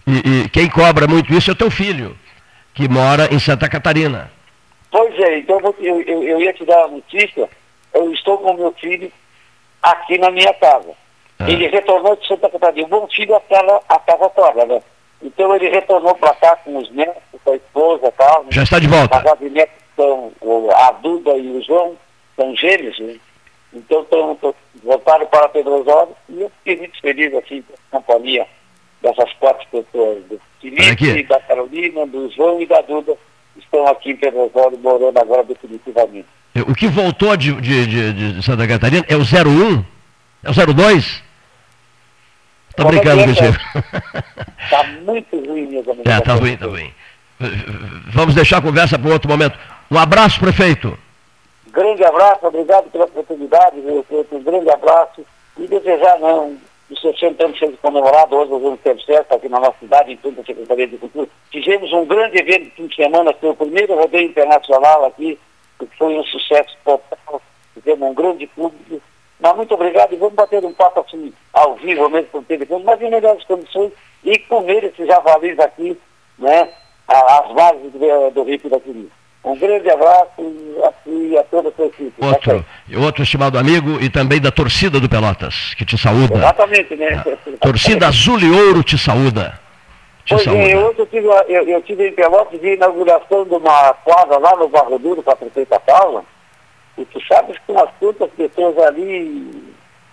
[SPEAKER 1] E, e quem cobra muito isso é o teu filho, que mora em Santa Catarina.
[SPEAKER 5] Pois é, então eu, eu, eu, ia te dar a notícia, eu estou com meu filho aqui na minha casa.
[SPEAKER 1] Ah.
[SPEAKER 5] Ele retornou de Santa Catarina. O bom filho a casa, a casa toda, né? Então ele retornou para cá com os netos, com a esposa e tal. né?
[SPEAKER 1] Já está de volta.
[SPEAKER 5] Casado de netos são a Duda e o João, são gêmeos, né? Então tão, tão- voltaram para Pedro Osório e eu fiquei muito feliz assim com a companhia dessas quatro pessoas, do. Felipe, da Carolina, do João e da Duda, estão aqui em Pedro Osório morando agora definitivamente.
[SPEAKER 1] O que voltou de, de, de- Santa Catarina é o 01? É o 02? Tô
[SPEAKER 5] Como é
[SPEAKER 1] brincando
[SPEAKER 5] é,
[SPEAKER 1] contigo.
[SPEAKER 5] Está muito ruim, meus amigos.
[SPEAKER 1] É, tá ruim, tá ruim. Vamos deixar a conversa para um outro momento. Um abraço, prefeito.
[SPEAKER 5] Grande abraço, obrigado pela oportunidade, viu, Pedro? um grande abraço e desejar, não, os 60 anos sendo comemorado hoje no Rio de Certo, aqui na nossa cidade, em toda a Secretaria de Cultura. Tivemos um grande evento de fim de semana, foi o primeiro rodeio internacional aqui, que foi um sucesso total, tivemos um grande público. Mas muito obrigado e vamos bater um papo assim, ao vivo mesmo com o telefone, mas em melhores condições e comer esses javalis aqui, né, às margens do, do Rio Piracini. Um grande abraço a ti e a toda a sua equipe. tá
[SPEAKER 1] Outro, e outro estimado amigo e também da torcida do Pelotas, que te saúda.
[SPEAKER 5] Exatamente, né?
[SPEAKER 1] Torcida Azul e Ouro te saúda. Te
[SPEAKER 5] Pois
[SPEAKER 1] saúda.
[SPEAKER 5] é, hoje eu tive, a- eu, eu tive em Pelotas de inauguração de uma quadra lá no Barro Duro para a Prefeita Paula. E tu sabes que umas quantas pessoas ali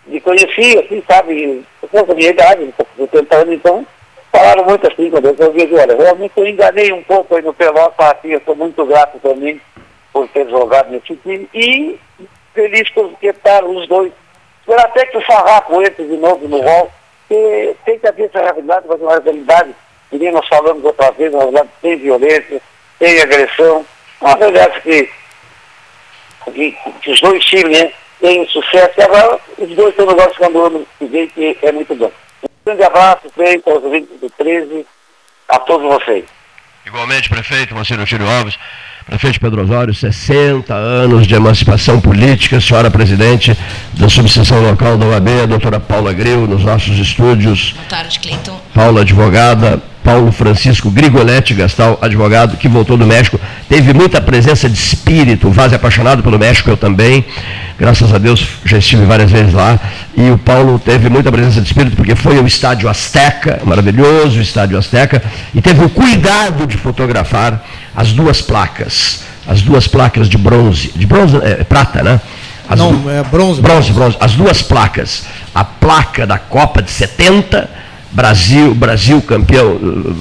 [SPEAKER 5] me conheciam, assim, sabe, pessoas da minha idade, com 70 anos, então, falaram muito assim, quando eu vejo, olha, realmente eu enganei um pouco aí no Pelotas, assim, eu sou muito grato também por ter jogado nesse time e feliz por estar os dois. Espero até que o Farrapo entre de novo no rol, porque tem que haver essa realidade, mas uma realidade, que nem nós falamos outra vez, uma realidade tem violência, tem agressão, uma realidade que, que, que os dois times né, têm sucesso, e agora os dois estão no nosso ano que vem, que é muito bom. Um grande abraço, feito aos ouvintes do 13, a todos vocês.
[SPEAKER 1] Igualmente, prefeito Marcelo Chiro Alves, prefeito Pedro Osório, 60 anos de emancipação política, senhora presidente da subseção local da OAB, a doutora Paula Gril, nos nossos estúdios,
[SPEAKER 6] Boa tarde, Cleiton.
[SPEAKER 1] Paula, advogada, Paulo Francisco Grigoletti Gastal, advogado, que voltou do México, teve muita presença de espírito, Vaz apaixonado pelo México, eu também, graças a Deus já estive várias vezes lá, e o Paulo teve muita presença de espírito, porque foi ao estádio Azteca, maravilhoso estádio Azteca, e teve o cuidado de fotografar as duas placas, as duas placas de bronze, de bronze, é, prata, né? As
[SPEAKER 4] Não,
[SPEAKER 1] du-
[SPEAKER 4] é bronze.
[SPEAKER 1] Bronze, bronze. As duas placas. A placa da Copa de 70, Brasil, Brasil campeão,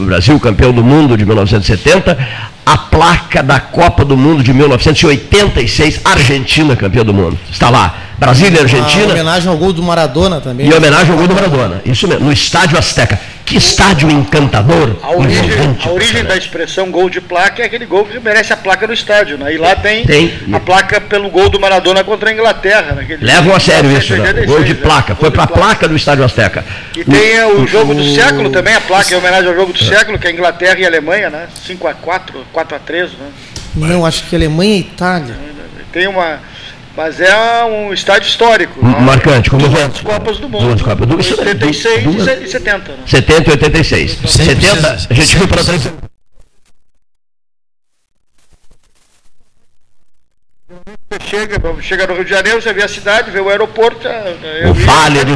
[SPEAKER 1] Brasil campeão do mundo de 1970, a placa da Copa do Mundo de 1986, Argentina campeã do mundo. Está lá. Brasília e
[SPEAKER 4] Uma
[SPEAKER 1] Argentina.
[SPEAKER 4] homenagem ao gol do Maradona também.
[SPEAKER 1] E em homenagem ao gol do Maradona. Isso mesmo, no estádio Azteca. Que estádio encantador.
[SPEAKER 3] A origem, a origem da expressão gol de placa é aquele gol que merece a placa no estádio, né? E lá tem,
[SPEAKER 1] Tem.
[SPEAKER 3] a placa pelo gol do Maradona contra a Inglaterra. Naquele
[SPEAKER 1] Levam a sério isso, né?
[SPEAKER 3] 1986,
[SPEAKER 1] Gol de
[SPEAKER 3] né?
[SPEAKER 1] placa. Foi
[SPEAKER 3] Gol de
[SPEAKER 1] para a placa do estádio Azteca.
[SPEAKER 3] E tem é, o jogo do
[SPEAKER 4] o-
[SPEAKER 3] século também, a placa em homenagem ao jogo do século, que é Inglaterra e Alemanha, né? 5x4, 4x3, né?
[SPEAKER 4] Não, acho que Alemanha e Itália.
[SPEAKER 3] Tem uma. Mas é um estádio histórico.
[SPEAKER 1] M- Marcante, como
[SPEAKER 3] duas
[SPEAKER 1] vento.
[SPEAKER 3] Copas do Mundo.
[SPEAKER 1] Duas Copas do Mundo. Isso é
[SPEAKER 3] 86
[SPEAKER 1] duas-
[SPEAKER 3] e 70. Né?
[SPEAKER 1] 70 e 86.
[SPEAKER 6] Sempre
[SPEAKER 1] 70,
[SPEAKER 6] precisa-
[SPEAKER 1] a gente foi para
[SPEAKER 6] precisa-
[SPEAKER 1] trás.
[SPEAKER 3] Você chega, chega no Rio de Janeiro, você vê a cidade, vê o aeroporto. é- é-
[SPEAKER 1] O Vale do.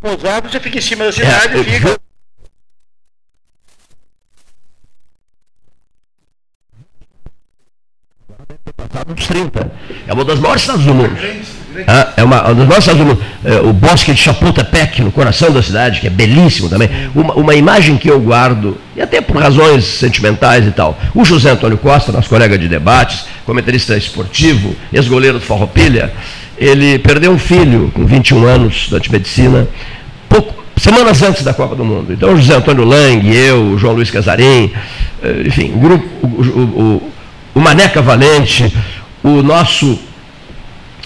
[SPEAKER 3] Pousar, você fica em cima da cidade
[SPEAKER 1] É,
[SPEAKER 3] e fica.
[SPEAKER 1] Passado dos 30. É uma das maiores cidades do mundo. É uma, uma das maiores cidades do mundo. É, o bosque de Chapultepec, no coração da cidade, que é belíssimo também. Uma, uma imagem que eu guardo, e até por razões sentimentais e tal. O José Antônio Costa, nosso colega de debates, comentarista esportivo, ex-goleiro do Farroupilha, ele perdeu um filho com 21 anos da medicina, pouco, semanas antes da Copa do Mundo. Então, José Antônio Lang, eu, João Luiz Casarim, eh, enfim, o grupo, o, o, o, Maneca Valente, o nosso,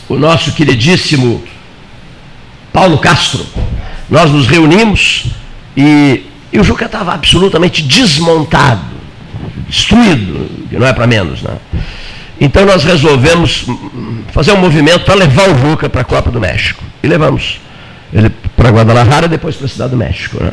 [SPEAKER 1] o nosso queridíssimo Paulo Castro. Nós nos reunimos e, e o Juca estava absolutamente desmontado, destruído, que não é para menos. Né? Então nós resolvemos fazer um movimento para levar o Juca para a Copa do México. E levamos ele para Guadalajara e depois para a Cidade do México. Né?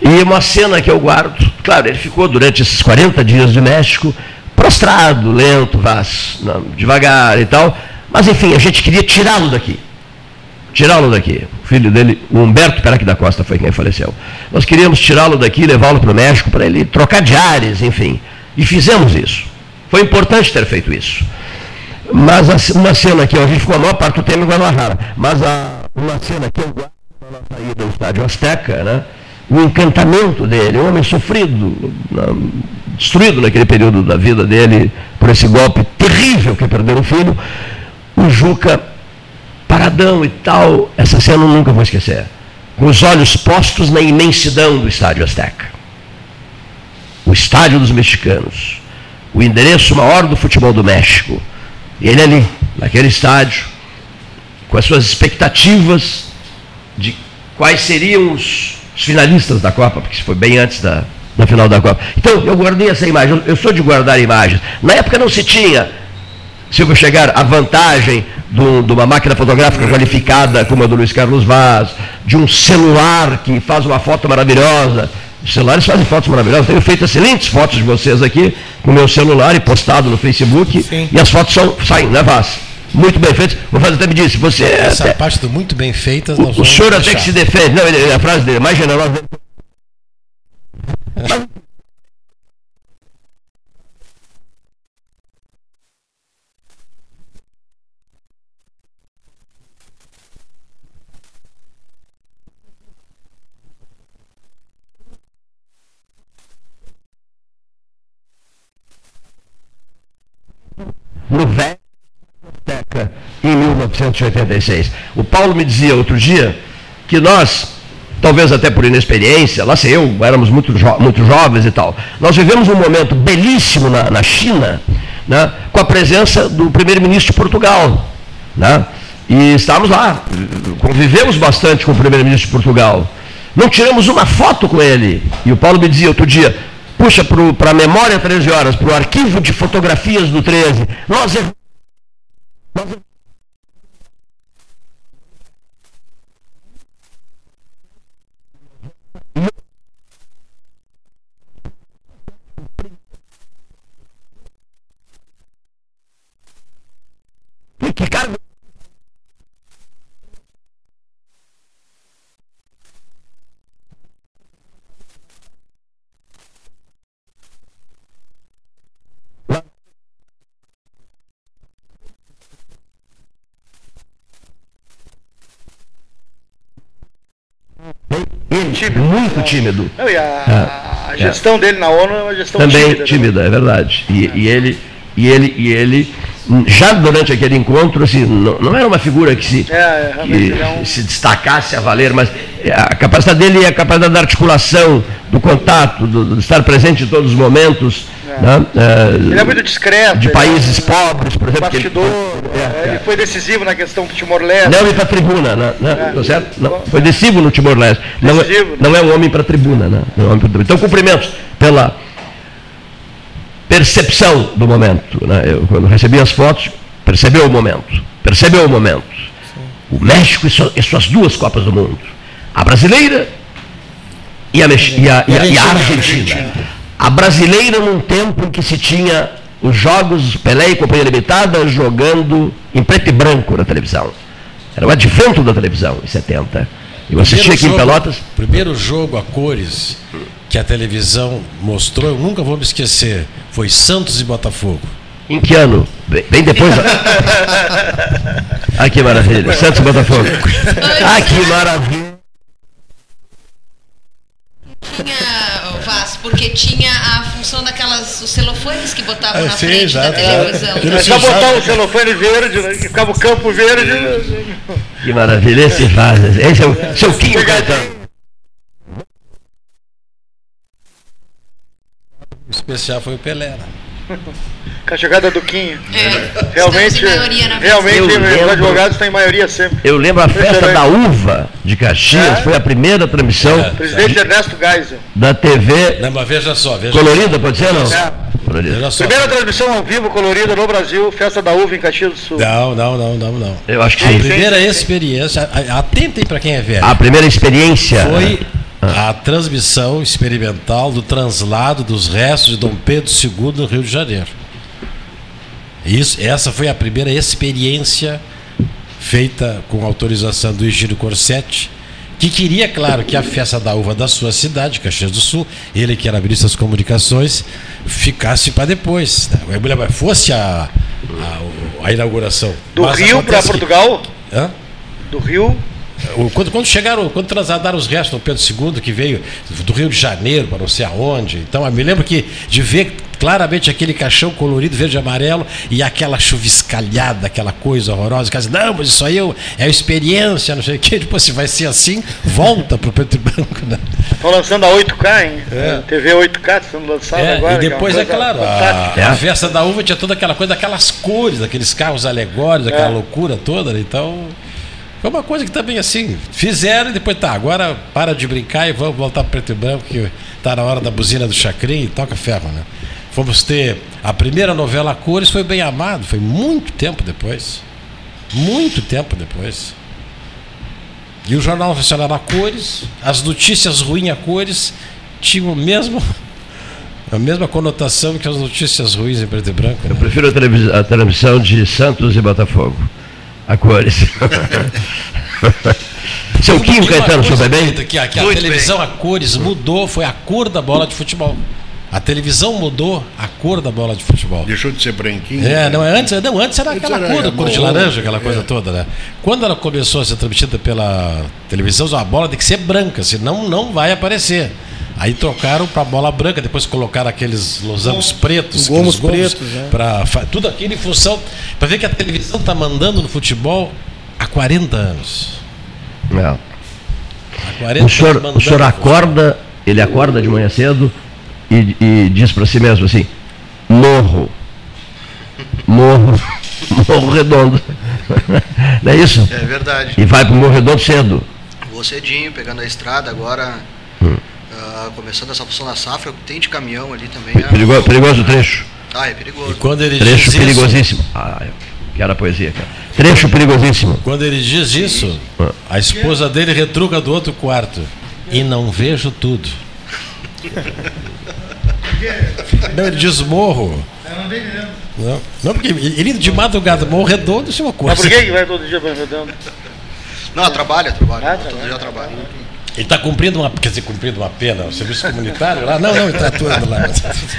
[SPEAKER 1] E uma cena que eu guardo, claro, ele ficou durante esses 40 dias de México prostrado, lento, vas, não, devagar e tal, mas enfim, a gente queria tirá-lo daqui. Tirá-lo daqui. O filho dele, o Humberto Perac da Costa, foi quem faleceu. Nós queríamos tirá-lo daqui, levá-lo para o México, para ele trocar de ares, enfim. E fizemos isso. Foi importante ter feito isso. Mas a- uma cena que a gente ficou a maior parte do tempo em Guadalajara, mas a, uma cena que eu guardo na nossa ida ao estádio Azteca, né? o encantamento dele, um homem sofrido, destruído naquele período da vida dele por esse golpe terrível que é perder filho, o Juca paradão e tal, essa cena eu nunca vou esquecer. Com os olhos postos na imensidão do estádio Azteca. O estádio dos mexicanos. O endereço maior do futebol do México. E ele ali, naquele estádio, com as suas expectativas de quais seriam os finalistas da Copa, porque isso foi bem antes da, da final da Copa. Então, eu guardei essa imagem, eu, eu sou de guardar imagens. Na época não se tinha, Silvio Chegar, a vantagem do- de uma máquina fotográfica qualificada como a do Luiz Carlos Vaz, de um celular que faz uma foto maravilhosa. Os celulares fazem fotos maravilhosas. Tenho feito excelentes fotos de vocês aqui com meu celular e postado no Facebook.
[SPEAKER 4] Sim.
[SPEAKER 1] E as fotos são, saem, né, Vaz? Muito bem feitas. O Vaz até me disse, você
[SPEAKER 6] Essa
[SPEAKER 1] até-
[SPEAKER 6] parte do muito bem feitas
[SPEAKER 1] o, o senhor até que se defende. Não, ele- a frase dele, é mais generosa. No velho em 1986. O Paulo me dizia outro dia que nós, talvez até por inexperiência, lá sei eu, éramos muito, jo muito jovens e tal, nós vivemos um momento belíssimo na, na China, né, com a presença do primeiro-ministro de Portugal. Né, e estávamos lá, convivemos bastante com o primeiro-ministro de Portugal. Não tiramos uma foto com ele. E o Paulo me dizia outro dia, puxa, para a memória 13 horas, para o arquivo de fotografias do 13, nós. Nós Que- cara. Ele, muito tímido.
[SPEAKER 3] Não, e a, a gestão dele na ONU é uma gestão
[SPEAKER 1] Também
[SPEAKER 3] tímida. né?
[SPEAKER 1] tímida, é verdade. E, e ele, e ele, e ele, já durante aquele encontro, assim, não, não era uma figura que se,
[SPEAKER 3] É, é,
[SPEAKER 1] que
[SPEAKER 3] ele é
[SPEAKER 1] se destacasse a valer, mas a capacidade dele é a capacidade da articulação, do contato, do, de estar presente em todos os momentos. né? É,
[SPEAKER 3] Ele é muito discreto.
[SPEAKER 1] de
[SPEAKER 3] ele
[SPEAKER 1] países
[SPEAKER 3] é um
[SPEAKER 1] pobres, por exemplo. ele-
[SPEAKER 3] Bastidor,
[SPEAKER 1] É,
[SPEAKER 3] é, ele
[SPEAKER 1] é.
[SPEAKER 3] foi decisivo na questão do Timor-Leste.
[SPEAKER 1] Não ir para a tribuna, né? né?
[SPEAKER 3] É.
[SPEAKER 1] Certo? Não, foi decisivo no Timor-Leste. Não, é-
[SPEAKER 3] Decisivo.
[SPEAKER 1] não é um homem para a tribuna, né? Não é um homem pra tribuna. Então, cumprimentos pela, percepção do momento. Né? Eu, quando recebi as fotos, percebeu o momento. Percebeu o momento. O México e, su, e suas duas Copas do Mundo. A brasileira e a, e a, e a, e a Argentina. A brasileira num tempo em que se tinha os jogos Pelé e Companhia Limitada jogando em preto e branco na televisão. Era o advento da televisão em 70. Eu assisti aqui
[SPEAKER 6] jogo,
[SPEAKER 1] em Pelotas.
[SPEAKER 6] Primeiro jogo a cores que a televisão mostrou, eu nunca vou me esquecer, foi Santos e Botafogo.
[SPEAKER 1] Em que ano? Bem, bem depois. ah, que maravilha. Santos e Botafogo. Ah, que maravilha.
[SPEAKER 7] Tinha, Vaz, porque tinha a função daquelas, os celofanes que botavam
[SPEAKER 6] Ah,
[SPEAKER 7] na
[SPEAKER 6] sim,
[SPEAKER 7] frente da
[SPEAKER 6] exato,
[SPEAKER 7] televisão.
[SPEAKER 6] exato.
[SPEAKER 3] É só botar o celofane verde, né? que ficava o campo verde.
[SPEAKER 1] Que maravilha. Esse faz. Esse é o seu Quinho Caetano.
[SPEAKER 6] O especial foi o Pelé. né?
[SPEAKER 3] Com a chegada do Quinho.
[SPEAKER 7] É,
[SPEAKER 3] Realmente,
[SPEAKER 7] em maioria na
[SPEAKER 3] realmente
[SPEAKER 1] Eu
[SPEAKER 3] os
[SPEAKER 1] lembro.
[SPEAKER 3] advogados têm maioria sempre.
[SPEAKER 1] Eu lembro a festa da uva de Caxias,
[SPEAKER 3] É.
[SPEAKER 1] foi a primeira transmissão
[SPEAKER 6] É.
[SPEAKER 3] Presidente Ernesto Geisel.
[SPEAKER 1] da TV
[SPEAKER 6] Não, mas veja só, veja
[SPEAKER 1] colorida, pode ser não?
[SPEAKER 3] É.
[SPEAKER 1] Colorida.
[SPEAKER 6] Veja só.
[SPEAKER 3] Primeira transmissão ao vivo colorida no Brasil, festa da uva em Caxias do Sul.
[SPEAKER 6] Não, não, não, não, não.
[SPEAKER 1] Eu acho que
[SPEAKER 6] A
[SPEAKER 1] sim.
[SPEAKER 6] primeira experiência, a- a- atentem para quem é velho.
[SPEAKER 1] A primeira experiência
[SPEAKER 6] Foi a transmissão experimental do translado dos restos de Dom Pedro II no Rio de Janeiro. Isso, essa foi a primeira experiência feita com autorização do Egídio Corsetti, que queria, claro, que a festa da uva da sua cidade, Caxias do Sul, ele que era ministro das comunicações, ficasse para depois. né? Fosse a, a, a inauguração.
[SPEAKER 3] Do
[SPEAKER 6] Mas
[SPEAKER 3] Rio para
[SPEAKER 6] que-
[SPEAKER 3] Portugal?
[SPEAKER 6] Hã?
[SPEAKER 3] Do Rio
[SPEAKER 6] Quando, quando chegaram, quando transladaram os restos do Pedro II, que veio do Rio de Janeiro para não sei aonde. Então, eu me lembro que de ver claramente aquele caixão colorido, verde e amarelo, e aquela chuviscalhada, aquela coisa horrorosa. Que, não, mas isso aí é, é experiência, não sei o quê. Depois, se vai ser assim, volta para o preto e branco. Né?
[SPEAKER 3] Estão lançando a 8K, hein? TV 8K está sendo lançada
[SPEAKER 6] É,
[SPEAKER 3] agora.
[SPEAKER 6] e
[SPEAKER 3] que
[SPEAKER 6] depois, é
[SPEAKER 3] coisa
[SPEAKER 6] claro, a,
[SPEAKER 1] É.
[SPEAKER 6] a festa da uva tinha toda aquela coisa daquelas cores, daqueles carros alegóricos, aquela
[SPEAKER 3] É.
[SPEAKER 6] loucura toda. né? Então, foi uma coisa que também assim, fizeram e depois tá, agora para de brincar e vamos voltar para preto e branco, que tá na hora da buzina do Chacrin e toca ferro, né? Fomos ter a primeira novela a cores, foi bem amado, foi muito tempo depois. Muito tempo depois. E o Jornal Nacional a cores, as notícias ruins a cores, tinham o mesmo, a mesma conotação que as notícias ruins em preto e branco.
[SPEAKER 1] Eu
[SPEAKER 6] né?
[SPEAKER 1] prefiro a, televis- a transmissão de Santos e Botafogo. A cores. Seu Quinho Caetano,
[SPEAKER 6] coisa
[SPEAKER 1] souber bem?
[SPEAKER 6] bonita Que a, que a televisão a cores mudou, foi a cor da bola de futebol. A televisão mudou a cor da bola de futebol.
[SPEAKER 2] Deixou de ser branquinho.
[SPEAKER 6] É, não, é antes, não, antes era
[SPEAKER 2] Antes
[SPEAKER 6] aquela
[SPEAKER 2] era
[SPEAKER 6] cor, cor de laranja, aquela coisa
[SPEAKER 2] é.
[SPEAKER 6] toda, né? Quando ela começou a ser transmitida pela televisão, a bola tem que ser branca, senão não vai aparecer. Aí trocaram para bola branca, depois colocaram aqueles losangos pretos,
[SPEAKER 4] Gomos
[SPEAKER 6] aqueles
[SPEAKER 4] pretos, é.
[SPEAKER 6] para tudo aquilo em função para ver que a televisão está mandando no futebol há 40 anos.
[SPEAKER 1] Não.
[SPEAKER 6] Há 40
[SPEAKER 1] O senhor,
[SPEAKER 6] anos
[SPEAKER 1] o senhor
[SPEAKER 6] no
[SPEAKER 1] acorda, ele acorda de manhã cedo e, e diz para si mesmo assim, morro. Morro. Morro redondo. Não é isso?
[SPEAKER 8] É verdade.
[SPEAKER 1] E vai para o Morro Redondo cedo.
[SPEAKER 8] Vou cedinho, pegando a estrada agora, ah, começando essa função da safra, tem de caminhão ali também. ah,
[SPEAKER 1] Perigo- perigoso o trecho.
[SPEAKER 8] Ah, é
[SPEAKER 6] E
[SPEAKER 8] perigoso.
[SPEAKER 6] quando ele
[SPEAKER 1] Trecho
[SPEAKER 6] diz isso,
[SPEAKER 1] perigosíssimo. Ah, eu quero a poesia, cara. Trecho perigosíssimo.
[SPEAKER 6] quando ele diz isso, a esposa dele retruca do outro quarto. E não vejo tudo. Não, ele diz morro. Não, não porque ele de madrugada, morro redondo, isso é uma coisa.
[SPEAKER 3] Mas por que, que vai todo dia para Redondo?
[SPEAKER 8] Não, trabalha, trabalha.
[SPEAKER 3] Ah,
[SPEAKER 8] todo
[SPEAKER 3] trabalha.
[SPEAKER 8] dia trabalha.
[SPEAKER 6] Ele está cumprindo uma, quer dizer, cumprindo uma pena, o serviço comunitário lá? Não, não, ele está atuando lá.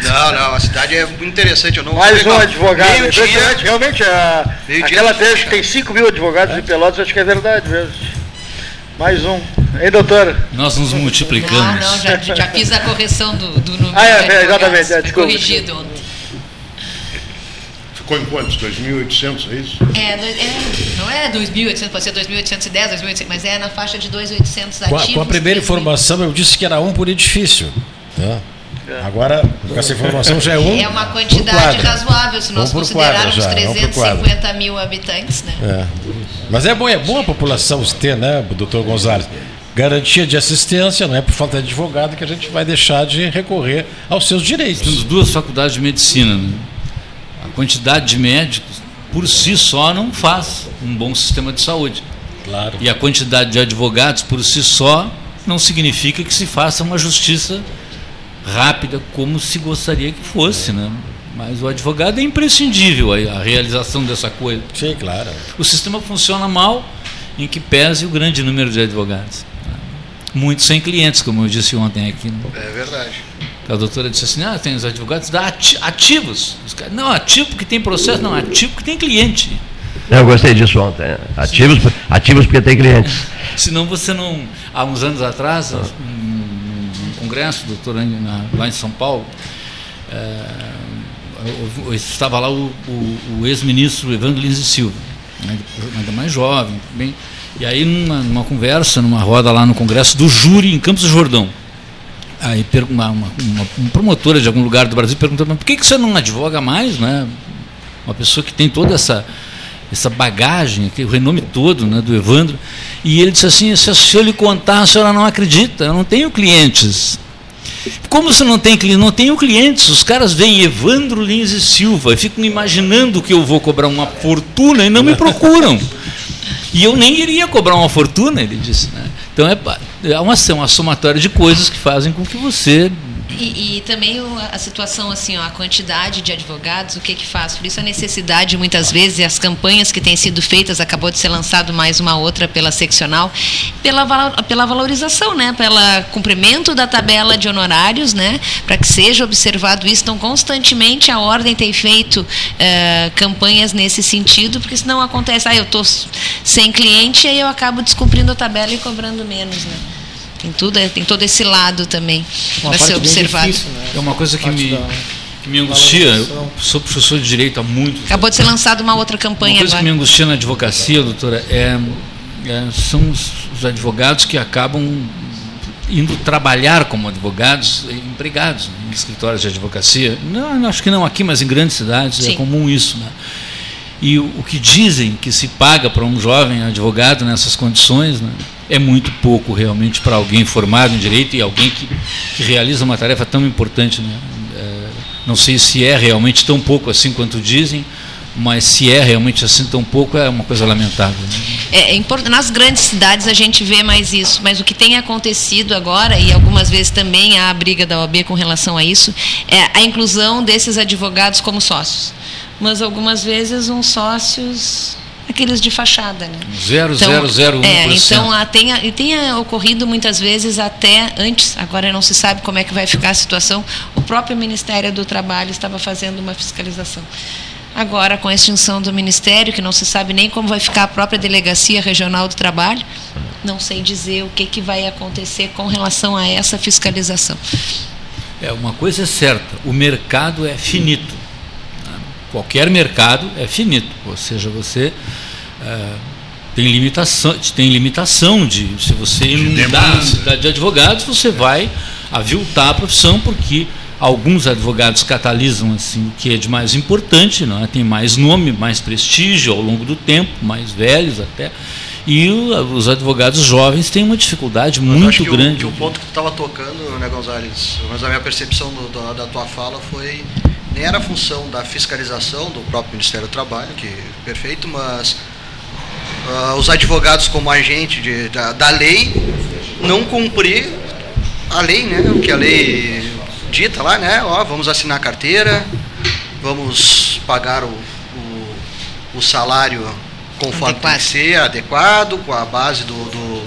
[SPEAKER 8] Não, não, a cidade é muito interessante. Eu não
[SPEAKER 3] Mais um advogado.
[SPEAKER 8] Meio dia.
[SPEAKER 3] Realmente, a,
[SPEAKER 8] Meio
[SPEAKER 3] aquela
[SPEAKER 8] dia.
[SPEAKER 3] tese que tem 5 mil advogados em Pelotas, acho que é verdade mesmo. Mais um. Hein, doutor?
[SPEAKER 9] Nós nos multiplicamos.
[SPEAKER 7] não, já, já fiz a correção do, do número.
[SPEAKER 3] Ah, é, é, exatamente, é, desculpa,
[SPEAKER 7] corrigido.
[SPEAKER 2] Ficou em quantos? 2.800, é isso?
[SPEAKER 7] É, é, não é 2.800, pode ser 2.810, 2.800, mas é na faixa de 2.800
[SPEAKER 6] Com
[SPEAKER 7] ativos.
[SPEAKER 6] a, com a primeira
[SPEAKER 7] 3.000.
[SPEAKER 6] informação, eu disse que era um por edifício. né? Agora, com essa informação já é um.
[SPEAKER 7] É uma quadra. razoável, se nós
[SPEAKER 6] Um por quadra
[SPEAKER 7] considerarmos
[SPEAKER 6] já, um por quadra.
[SPEAKER 7] 350 mil habitantes, né?
[SPEAKER 6] É. Mas é bom, é bom a população ter, né, doutor Gonzalez? garantia de assistência, não é por falta de advogado que a gente vai deixar de recorrer aos seus direitos.
[SPEAKER 9] Temos duas faculdades de medicina. Né? Quantidade de médicos, por si só, não faz um bom sistema de saúde.
[SPEAKER 6] Claro.
[SPEAKER 9] E a quantidade de advogados, por si só, não significa que se faça uma justiça rápida como se gostaria que fosse. Né? Mas o advogado é imprescindível a, a realização dessa coisa.
[SPEAKER 6] Sim, claro.
[SPEAKER 9] O sistema funciona mal em que pese o grande número de advogados. Muitos sem clientes, como eu disse ontem aqui. né?
[SPEAKER 8] É verdade.
[SPEAKER 9] A doutora disse assim: ah, tem os advogados ativos. Caras, não, ativo porque tem processo, não, ativo porque tem cliente.
[SPEAKER 1] Eu gostei disso ontem. né? Ativos, ativos porque tem clientes.
[SPEAKER 9] Senão você não. Há uns anos atrás, num, num congresso, doutor, lá em São Paulo, eu- eu- estava lá o, o- o ex-ministro Evandro Lins e Silva, né, ainda mais jovem, bem. E aí, numa, numa conversa, numa roda lá no congresso do júri em Campos do Jordão, aí uma, uma- uma- promotora de algum lugar do Brasil perguntou, mas por que, você não advoga mais, né? Uma pessoa que tem toda essa essa bagagem, o renome todo né, do Evandro, e ele disse assim, se, eu lhe contar, a senhora não acredita, eu não tenho clientes. Como você não tem clientes? Não tenho clientes. Os caras veem Evandro Lins e Silva e ficam imaginando que eu vou cobrar uma fortuna e não me procuram. E eu nem iria cobrar uma fortuna, ele disse. Né? Então é, é uma, uma somatória de coisas que fazem com que você
[SPEAKER 7] E, e também a situação, assim, ó, a quantidade de advogados, o que que faz? Por isso a necessidade, muitas vezes, e as campanhas que têm sido feitas, acabou de ser lançado mais uma outra pela seccional, pela, pela valorização, né? Pelo cumprimento da tabela de honorários, né? Para que seja observado isso. Então, constantemente a ordem tem feito eh, campanhas nesse sentido, porque senão acontece, ah, eu estou sem cliente, aí eu acabo descumprindo a tabela e cobrando menos, né? Tem, tudo, tem todo esse lado também
[SPEAKER 4] Uma
[SPEAKER 7] para ser observado.
[SPEAKER 4] difícil, né?
[SPEAKER 9] É uma coisa que me,
[SPEAKER 4] da
[SPEAKER 9] que me angustia. Eu sou professor de direito há muito
[SPEAKER 7] Acabou de ser lançada uma outra
[SPEAKER 9] Uma
[SPEAKER 7] campanha
[SPEAKER 9] coisa que me
[SPEAKER 7] agora.
[SPEAKER 9] angustia na advocacia, doutora, é, é- são os, os advogados que acabam indo trabalhar como advogados empregados em escritórios de advocacia. Não, acho que não aqui, mas em grandes cidades é
[SPEAKER 7] Sim.
[SPEAKER 9] comum isso. Né? E o, o que dizem que se paga para um jovem advogado nessas condições né, é muito pouco realmente para alguém formado em direito e alguém que, que realiza uma tarefa tão importante. Né? É, não sei se é realmente tão pouco assim quanto dizem, mas se é realmente assim tão pouco é uma coisa lamentável. né?
[SPEAKER 7] É, é nas grandes cidades a gente vê mais isso, mas o que tem acontecido agora, e algumas vezes também há a briga da OAB com relação a isso, é a inclusão desses advogados como sócios. Mas algumas vezes uns sócios, aqueles de fachada, né?
[SPEAKER 9] 0,001%.
[SPEAKER 7] É, então a, tenha, e tenha ocorrido muitas vezes até antes, agora não se sabe como é que vai ficar a situação, o próprio Ministério do Trabalho estava fazendo uma fiscalização. Agora, com a extinção do Ministério, que não se sabe nem como vai ficar a própria Delegacia Regional do Trabalho, não sei dizer o que, que vai acontecer com relação a essa fiscalização.
[SPEAKER 9] É, uma coisa é certa, o mercado é finito. Qualquer mercado é finito, ou seja, você eh, tem limitação, tem limitação de se você inundar cidade de advogados, você vai aviltar a profissão porque alguns advogados catalisam assim o que é de mais importante, não é? Tem mais nome, mais prestígio ao longo do tempo, mais velhos até. E o- os advogados jovens têm uma dificuldade
[SPEAKER 8] Mas eu acho
[SPEAKER 9] muito
[SPEAKER 8] que
[SPEAKER 9] grande.
[SPEAKER 8] O, que o ponto que tu estava tocando, né, Gonzalez, mas a minha percepção do- da, da tua fala foi nem era a função da fiscalização do próprio Ministério do Trabalho, que perfeito, mas ah, os advogados como agente de, da, da lei não cumprir a lei, né? O que a lei dita lá, né? Ó, vamos assinar a carteira, vamos pagar o, o, o salário conforme tem
[SPEAKER 7] Adequado.
[SPEAKER 8] que ser, adequado, com a base do, do-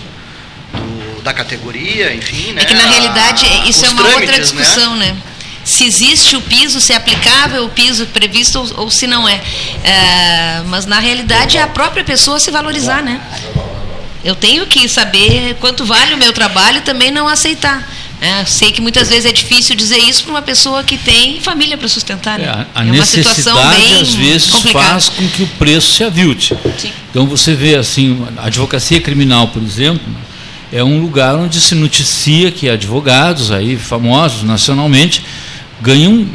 [SPEAKER 8] do- da categoria, enfim, né?
[SPEAKER 7] É que na
[SPEAKER 8] A-
[SPEAKER 7] realidade isso é uma outra
[SPEAKER 8] né?
[SPEAKER 7] discussão, né? Se existe o piso, se é aplicável o piso previsto ou, ou se não é. É, Mas na realidade é a própria pessoa se valorizar, né? Eu tenho que saber quanto vale o meu trabalho e também não aceitar. né? sei que muitas vezes é difícil dizer isso para uma pessoa que tem família para sustentar. Né?
[SPEAKER 9] É, a-
[SPEAKER 7] situação
[SPEAKER 9] necessidade
[SPEAKER 7] bem
[SPEAKER 9] às vezes
[SPEAKER 7] complicada.
[SPEAKER 9] faz com que o preço se avilte.
[SPEAKER 7] Sim.
[SPEAKER 9] Então você vê assim, a advocacia criminal, por exemplo, é um lugar onde se noticia que advogados aí famosos nacionalmente ganham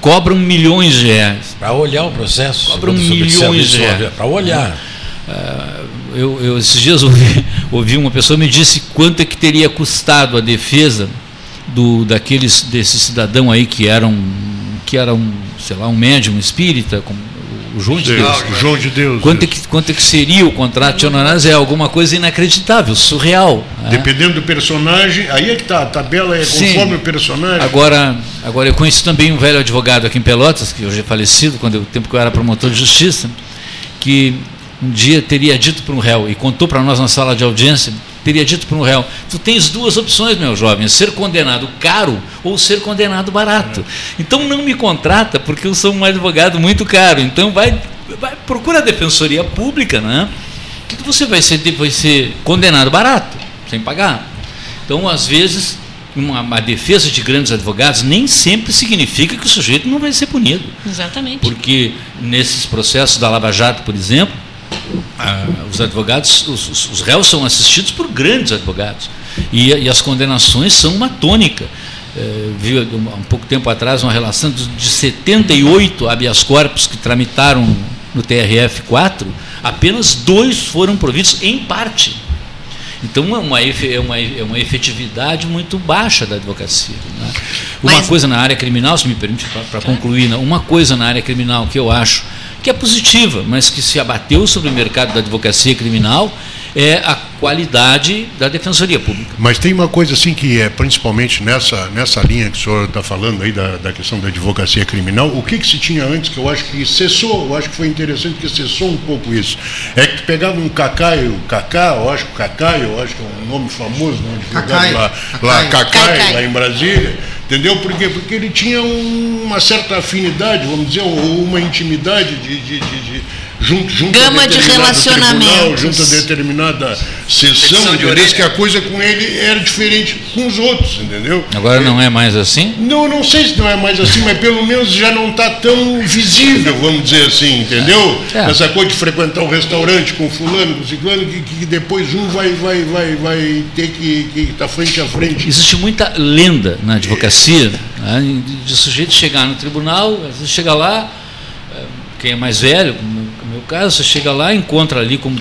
[SPEAKER 9] cobram milhões de reais.
[SPEAKER 6] Para olhar o processo.
[SPEAKER 9] Cobram milhões de reais.
[SPEAKER 6] Para olhar.
[SPEAKER 9] Eu, eu esses dias ouvi, ouvi uma pessoa me disse quanto é que teria custado a defesa do daqueles desse cidadão aí que era um que era um, sei lá, um médium espírita, João de Deus.
[SPEAKER 2] O João de Deus.
[SPEAKER 9] Quanto é, que, quanto é que seria o contrato de honorários? É alguma coisa inacreditável, surreal. né?
[SPEAKER 2] Dependendo do personagem, aí é que tá, a tabela é
[SPEAKER 9] Sim.
[SPEAKER 2] conforme o personagem.
[SPEAKER 9] Agora, agora eu conheci também um velho advogado aqui em Pelotas, que hoje é falecido, quando eu, tempo que eu era promotor de justiça, que um dia teria dito para um réu, e contou para nós na sala de audiência, teria dito para um réu, tu tens duas opções, meu jovem, ser condenado caro ou ser condenado barato. Então não me contrata, porque eu sou um advogado muito caro. Então vai, vai procura a defensoria pública, né? Que você vai ser, vai ser condenado barato, sem pagar. Então, às vezes, uma, uma defesa de grandes advogados nem sempre significa que o sujeito não vai ser punido.
[SPEAKER 7] Exatamente.
[SPEAKER 9] Porque nesses processos da Lava Jato, por exemplo, ah, os advogados, os, os- réus são assistidos por grandes advogados. E, e as condenações são uma tônica. Eh, vi há um pouco tempo atrás uma relação de, de 78 habeas corpus que tramitaram no TRF-4, apenas dois foram providos em parte. Então é uma, é uma, é uma efetividade muito baixa da advocacia. né? Uma
[SPEAKER 7] Mas-
[SPEAKER 9] coisa na área criminal, se me permite para concluir, né? uma coisa na área criminal que eu acho que é positiva, mas que se abateu sobre o mercado da advocacia criminal é a qualidade da defensoria pública.
[SPEAKER 2] Mas tem uma coisa assim que é principalmente nessa, nessa linha que o senhor está falando aí da, da questão da advocacia criminal, o que, que se tinha antes que eu acho que cessou, eu acho que foi interessante que cessou um pouco isso. É que tu pegava um cacaio, cacá, eu acho que cacaio, eu acho que é um nome famoso, né, advogado
[SPEAKER 10] Cacai.
[SPEAKER 2] lá, lá
[SPEAKER 10] Cacai.
[SPEAKER 2] cacai,
[SPEAKER 7] Cacai.
[SPEAKER 2] lá em Brasília, entendeu? Por quê? Porque ele tinha um- uma certa afinidade, vamos dizer, ou uma intimidade de, de, de- de- junto, junto a
[SPEAKER 7] Gama de
[SPEAKER 2] determinado
[SPEAKER 7] relacionamentos.
[SPEAKER 2] tribunal, junto a determinada sessão,
[SPEAKER 8] Petição de
[SPEAKER 2] entendeu?
[SPEAKER 8] orelha.
[SPEAKER 2] que a coisa com ele era diferente com os outros, entendeu?
[SPEAKER 9] Agora não é mais assim?
[SPEAKER 2] Não, não sei se não é mais assim, mas pelo menos já não está tão visível, vamos dizer assim, entendeu?
[SPEAKER 9] É.
[SPEAKER 2] Essa coisa de frequentar um restaurante com fulano, com ciclano, que, que depois um vai, vai, vai, vai ter que estar frente a frente.
[SPEAKER 9] Existe muita lenda na advocacia né, de, de sujeito chegar no tribunal, às vezes chega lá, eh, quem é mais velho, no caso, você chega lá e encontra ali como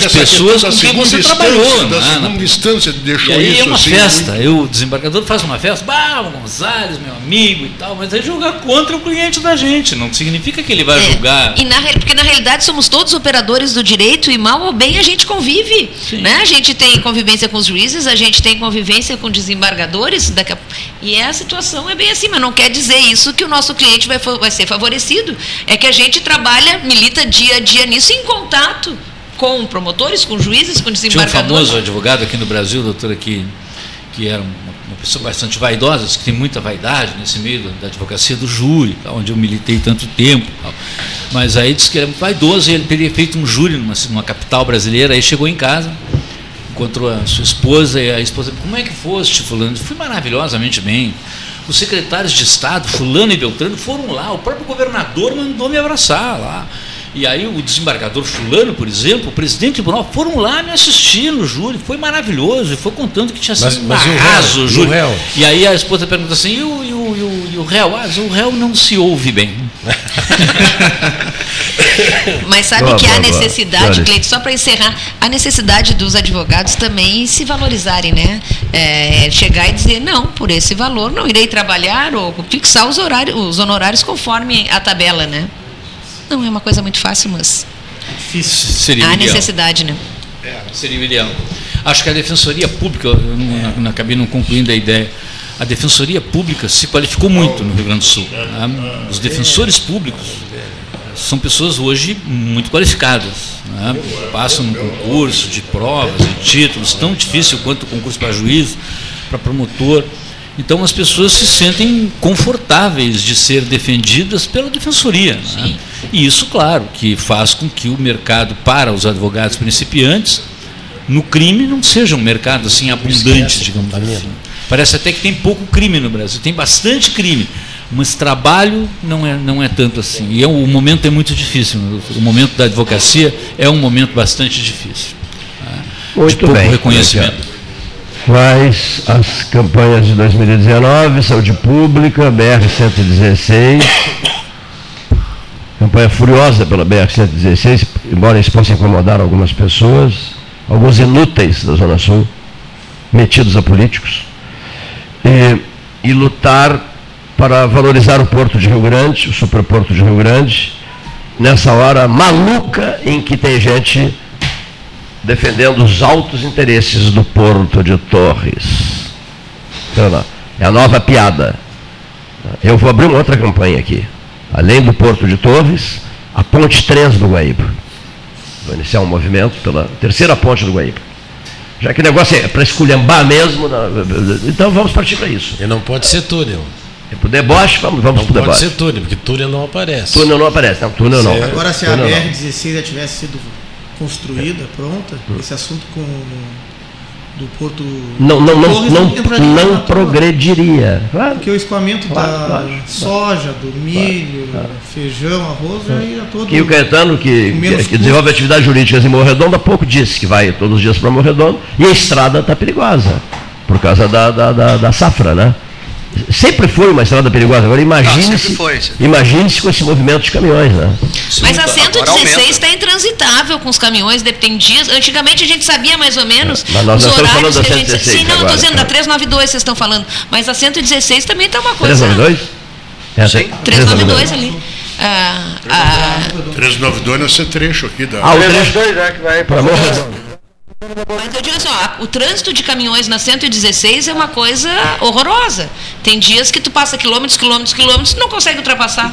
[SPEAKER 2] que essa
[SPEAKER 9] pessoas
[SPEAKER 2] questão
[SPEAKER 9] com quem você trabalhou.
[SPEAKER 2] da
[SPEAKER 9] né, na
[SPEAKER 2] segunda instância
[SPEAKER 9] E
[SPEAKER 2] deixou
[SPEAKER 9] aí
[SPEAKER 2] isso
[SPEAKER 9] é uma
[SPEAKER 2] assim.
[SPEAKER 9] festa. Aí o desembargador faz uma festa, bah, o Gonzales, meu amigo e tal, mas é jogar contra o cliente da gente. Não significa que ele vai
[SPEAKER 7] É,
[SPEAKER 9] julgar.
[SPEAKER 7] E na, porque na realidade somos todos operadores do direito e mal ou bem a gente convive.
[SPEAKER 9] Sim.
[SPEAKER 7] Né? A gente tem convivência com os juízes, a gente tem convivência com desembargadores. Daqui a- E a situação é bem assim, mas não quer dizer isso que o nosso cliente vai, vai ser favorecido. É que a gente trabalha, milita dia a dia nisso em contato com promotores, com juízes, com
[SPEAKER 9] Tinha um
[SPEAKER 7] desembargadores.
[SPEAKER 9] famoso advogado aqui no Brasil, doutora, que, que era uma, pessoa bastante vaidosa, que tem muita vaidade nesse meio da, advocacia do júri, onde eu militei tanto tempo. Mas aí disse que era muito vaidoso e ele teria feito um júri numa, numa capital brasileira, aí chegou em casa, encontrou a sua esposa e a esposa, como é que foste, fulano? Fui maravilhosamente bem. Os secretários de Estado, fulano e Beltrano, foram lá, o próprio governador mandou me abraçar lá. E aí o desembargador fulano, por exemplo, o presidente do tribunal, foram lá me assistir no júri, foi maravilhoso, e foi contando que tinha sido
[SPEAKER 6] Mas-
[SPEAKER 9] um
[SPEAKER 6] mas e o réu?
[SPEAKER 9] arraso
[SPEAKER 6] E
[SPEAKER 9] o
[SPEAKER 6] o
[SPEAKER 9] júri.
[SPEAKER 6] réu?
[SPEAKER 9] E aí a esposa pergunta assim, e o, e o, e o, e o réu? Ah, o réu não se ouve bem.
[SPEAKER 7] Mas sabe
[SPEAKER 1] Boa,
[SPEAKER 7] que há
[SPEAKER 1] boa, boa.
[SPEAKER 7] necessidade,
[SPEAKER 1] Olha.
[SPEAKER 7] Cleide, só para encerrar, a necessidade dos advogados também se valorizarem, né? É, chegar e dizer, não, por esse valor não irei trabalhar ou fixar os, horários, os honorários conforme a tabela, né? Não é uma coisa muito fácil, mas
[SPEAKER 9] Difícil. Seria
[SPEAKER 7] há
[SPEAKER 9] ideal.
[SPEAKER 7] necessidade, né?
[SPEAKER 9] É, seria o ideal. Acho que a Defensoria Pública, eu não, não acabei não concluindo a ideia, a Defensoria Pública se qualificou muito no Rio Grande do Sul. né? Os defensores públicos são pessoas hoje muito qualificadas. né? Passam no concurso de provas e títulos, tão difícil quanto o concurso para juiz, para promotor. Então as pessoas se sentem confortáveis de ser defendidas pela defensoria. né? E isso, claro, que faz com que o mercado para os advogados principiantes no crime não seja um mercado assim abundante, digamos assim. Parece até que tem pouco crime no Brasil, tem bastante crime, mas trabalho não é, não é tanto assim. E é, o momento é muito difícil. né? O momento da advocacia é um momento bastante difícil. né? de
[SPEAKER 1] Muito
[SPEAKER 9] pouco
[SPEAKER 1] bem.
[SPEAKER 9] reconhecimento.
[SPEAKER 1] Quais as campanhas de 2019? Saúde Pública, BR-116. Campanha furiosa pela BR-116, embora isso possa incomodar algumas pessoas. alguns inúteis da Zona Sul, metidos a políticos, e, e lutar para valorizar o Porto de Rio Grande, o superporto de Rio Grande, nessa hora maluca em que tem gente defendendo os altos interesses do Porto de Torres. Então, é a nova piada. Eu vou abrir uma outra campanha aqui. Além do Porto de Torres, a ponte 3 do Guaíba. Vou iniciar um movimento pela terceira ponte do Guaíba. Já que o negócio é para esculhambar mesmo, então vamos partir para isso.
[SPEAKER 6] E não pode ser túnel.
[SPEAKER 1] É para o deboche, vamos, vamos para o deboche.
[SPEAKER 6] Pode ser túnel, porque túnel não aparece.
[SPEAKER 1] Túnel não aparece, não, túnel não.
[SPEAKER 4] Agora, se a BR-16 já tivesse sido construída, pronta, hum. esse assunto com do Porto.
[SPEAKER 1] Não, não, não, não, não progrediria.
[SPEAKER 4] Claro. Porque o escoamento claro, da claro, soja, do milho, claro, feijão, arroz, já ia todo.
[SPEAKER 1] Que o Caetano, que, que, que desenvolve atividade jurídica em Morredondo, há pouco disse que vai todos os dias para Morredondo e a estrada está perigosa, por causa da, da, da, da safra, né? Sempre foi uma estrada perigosa. Agora imagine-se imagine com esse movimento de caminhões. Né?
[SPEAKER 7] Mas a 116 está intransitável com os caminhões, dias. Antigamente a gente sabia mais ou menos
[SPEAKER 1] é, mas nós os horários falando que a gente.
[SPEAKER 7] Sim, não, estou dizendo da 392 vocês estão falando. Mas a 116 também está uma coisa.
[SPEAKER 1] 392?
[SPEAKER 7] É, Sim. 392 ali. Ah,
[SPEAKER 2] ah, 392 nesse trecho aqui da.
[SPEAKER 3] Ah, o trecho é que vai para Morro
[SPEAKER 7] mas eu digo assim, ó, o trânsito de caminhões na 116 é uma coisa horrorosa. Tem dias que tu passa quilômetros, quilômetros, quilômetros e não consegue ultrapassar.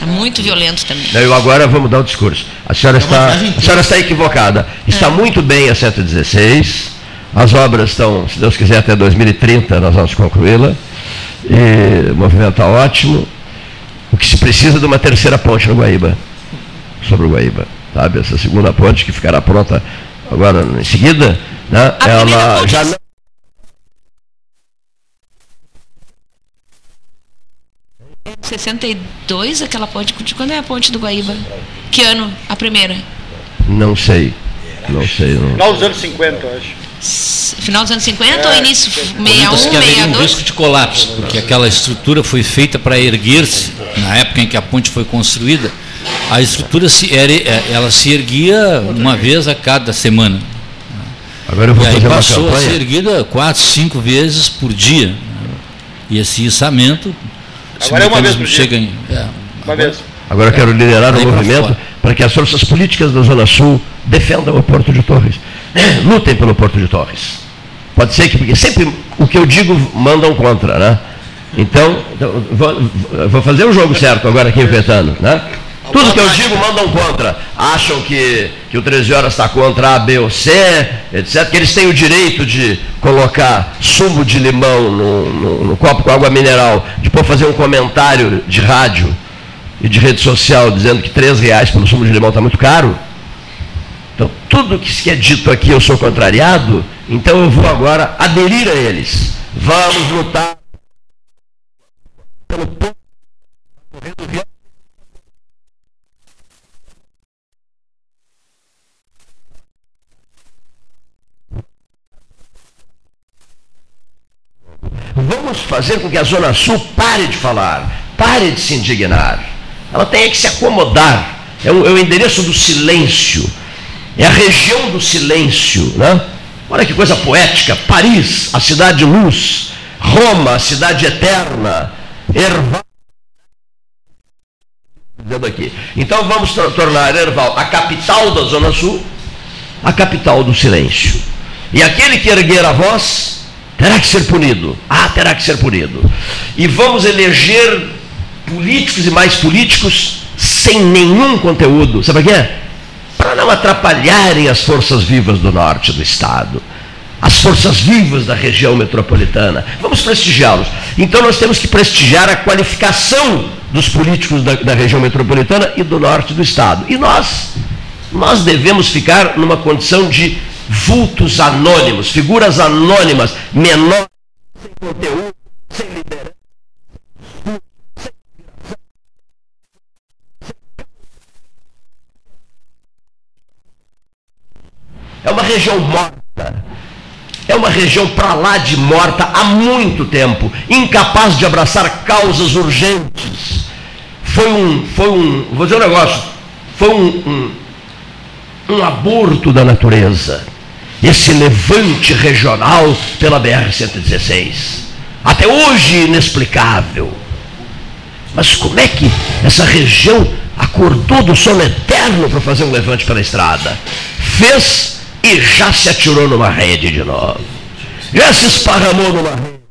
[SPEAKER 7] É muito violento também.
[SPEAKER 1] Eu agora vou mudar o discurso. A senhora está, a senhora está equivocada. Está é. muito bem a 116. As obras estão, se Deus quiser, até 2030 nós vamos concluí-la. o movimento está ótimo. O que se precisa é de uma terceira ponte no Guaíba. Sobre o Guaíba. Sabe? Essa segunda ponte que ficará pronta agora em seguida, né, ela já não.
[SPEAKER 7] Em 62, aquela ponte. De quando é a ponte do Guaíba? Que ano? A primeira?
[SPEAKER 1] Não sei. Não sei. Não.
[SPEAKER 3] Final dos anos 50, eu acho.
[SPEAKER 7] Final dos anos 50 é, ou início 61,
[SPEAKER 9] 62? um risco de colapso, porque aquela estrutura foi feita para erguer-se na época em que a ponte foi construída a estrutura se, era, é, ela se erguia uma vez a cada semana.
[SPEAKER 1] Agora eu vou
[SPEAKER 9] e
[SPEAKER 1] aí
[SPEAKER 9] passou a ser erguida quatro, cinco vezes por dia. E esse içamento.
[SPEAKER 3] Agora é uma vez por chega dia.
[SPEAKER 1] Em, é, uma vez. Agora eu quero liderar o um movimento para que as forças políticas da Zona Sul defendam o Porto de Torres. Lutem pelo Porto de Torres. Pode ser que, porque sempre o que eu digo mandam contra, né? Então, então vou, vou fazer o jogo certo agora aqui enfrentando, né? Tudo que eu digo mandam contra. Acham que, que o 13 horas está contra A, B ou C, etc. Que eles têm o direito de colocar sumo de limão no, no, no copo com água mineral, depois fazer um comentário de rádio e de rede social dizendo que 3 reais pelo sumo de limão está muito caro. Então, tudo que é dito aqui eu sou contrariado, então eu vou agora aderir a eles. Vamos lutar pelo povo Vamos fazer com que a Zona Sul pare de falar, pare de se indignar. Ela tem que se acomodar. É o, é o endereço do silêncio. É a região do silêncio. Né? Olha que coisa poética. Paris, a cidade de luz. Roma, a cidade eterna. Erval. Aqui. Então vamos tornar Erval a capital da Zona Sul, a capital do silêncio. E aquele que erguer a voz terá que ser punido. Ah, terá que ser punido. E vamos eleger políticos e mais políticos sem nenhum conteúdo. Sabe para quê? Para não atrapalharem as forças vivas do norte do estado. As forças vivas da região metropolitana. Vamos prestigiá-los. Então nós temos que prestigiar a qualificação dos políticos da, da região metropolitana e do norte do estado. E nós, nós devemos ficar numa condição de vultos anônimos, figuras anônimas, menores, sem conteúdo, sem liderança. É uma região morta. É uma região para lá de morta há muito tempo, incapaz de abraçar causas urgentes. Foi um, foi um, vou dizer um negócio, foi um, um, um aborto da natureza esse levante regional pela BR-116. Até hoje inexplicável. Mas como é que essa região acordou do sono eterno para fazer um levante pela estrada? Fez e já se atirou numa rede de novo. Já se esparramou numa rede.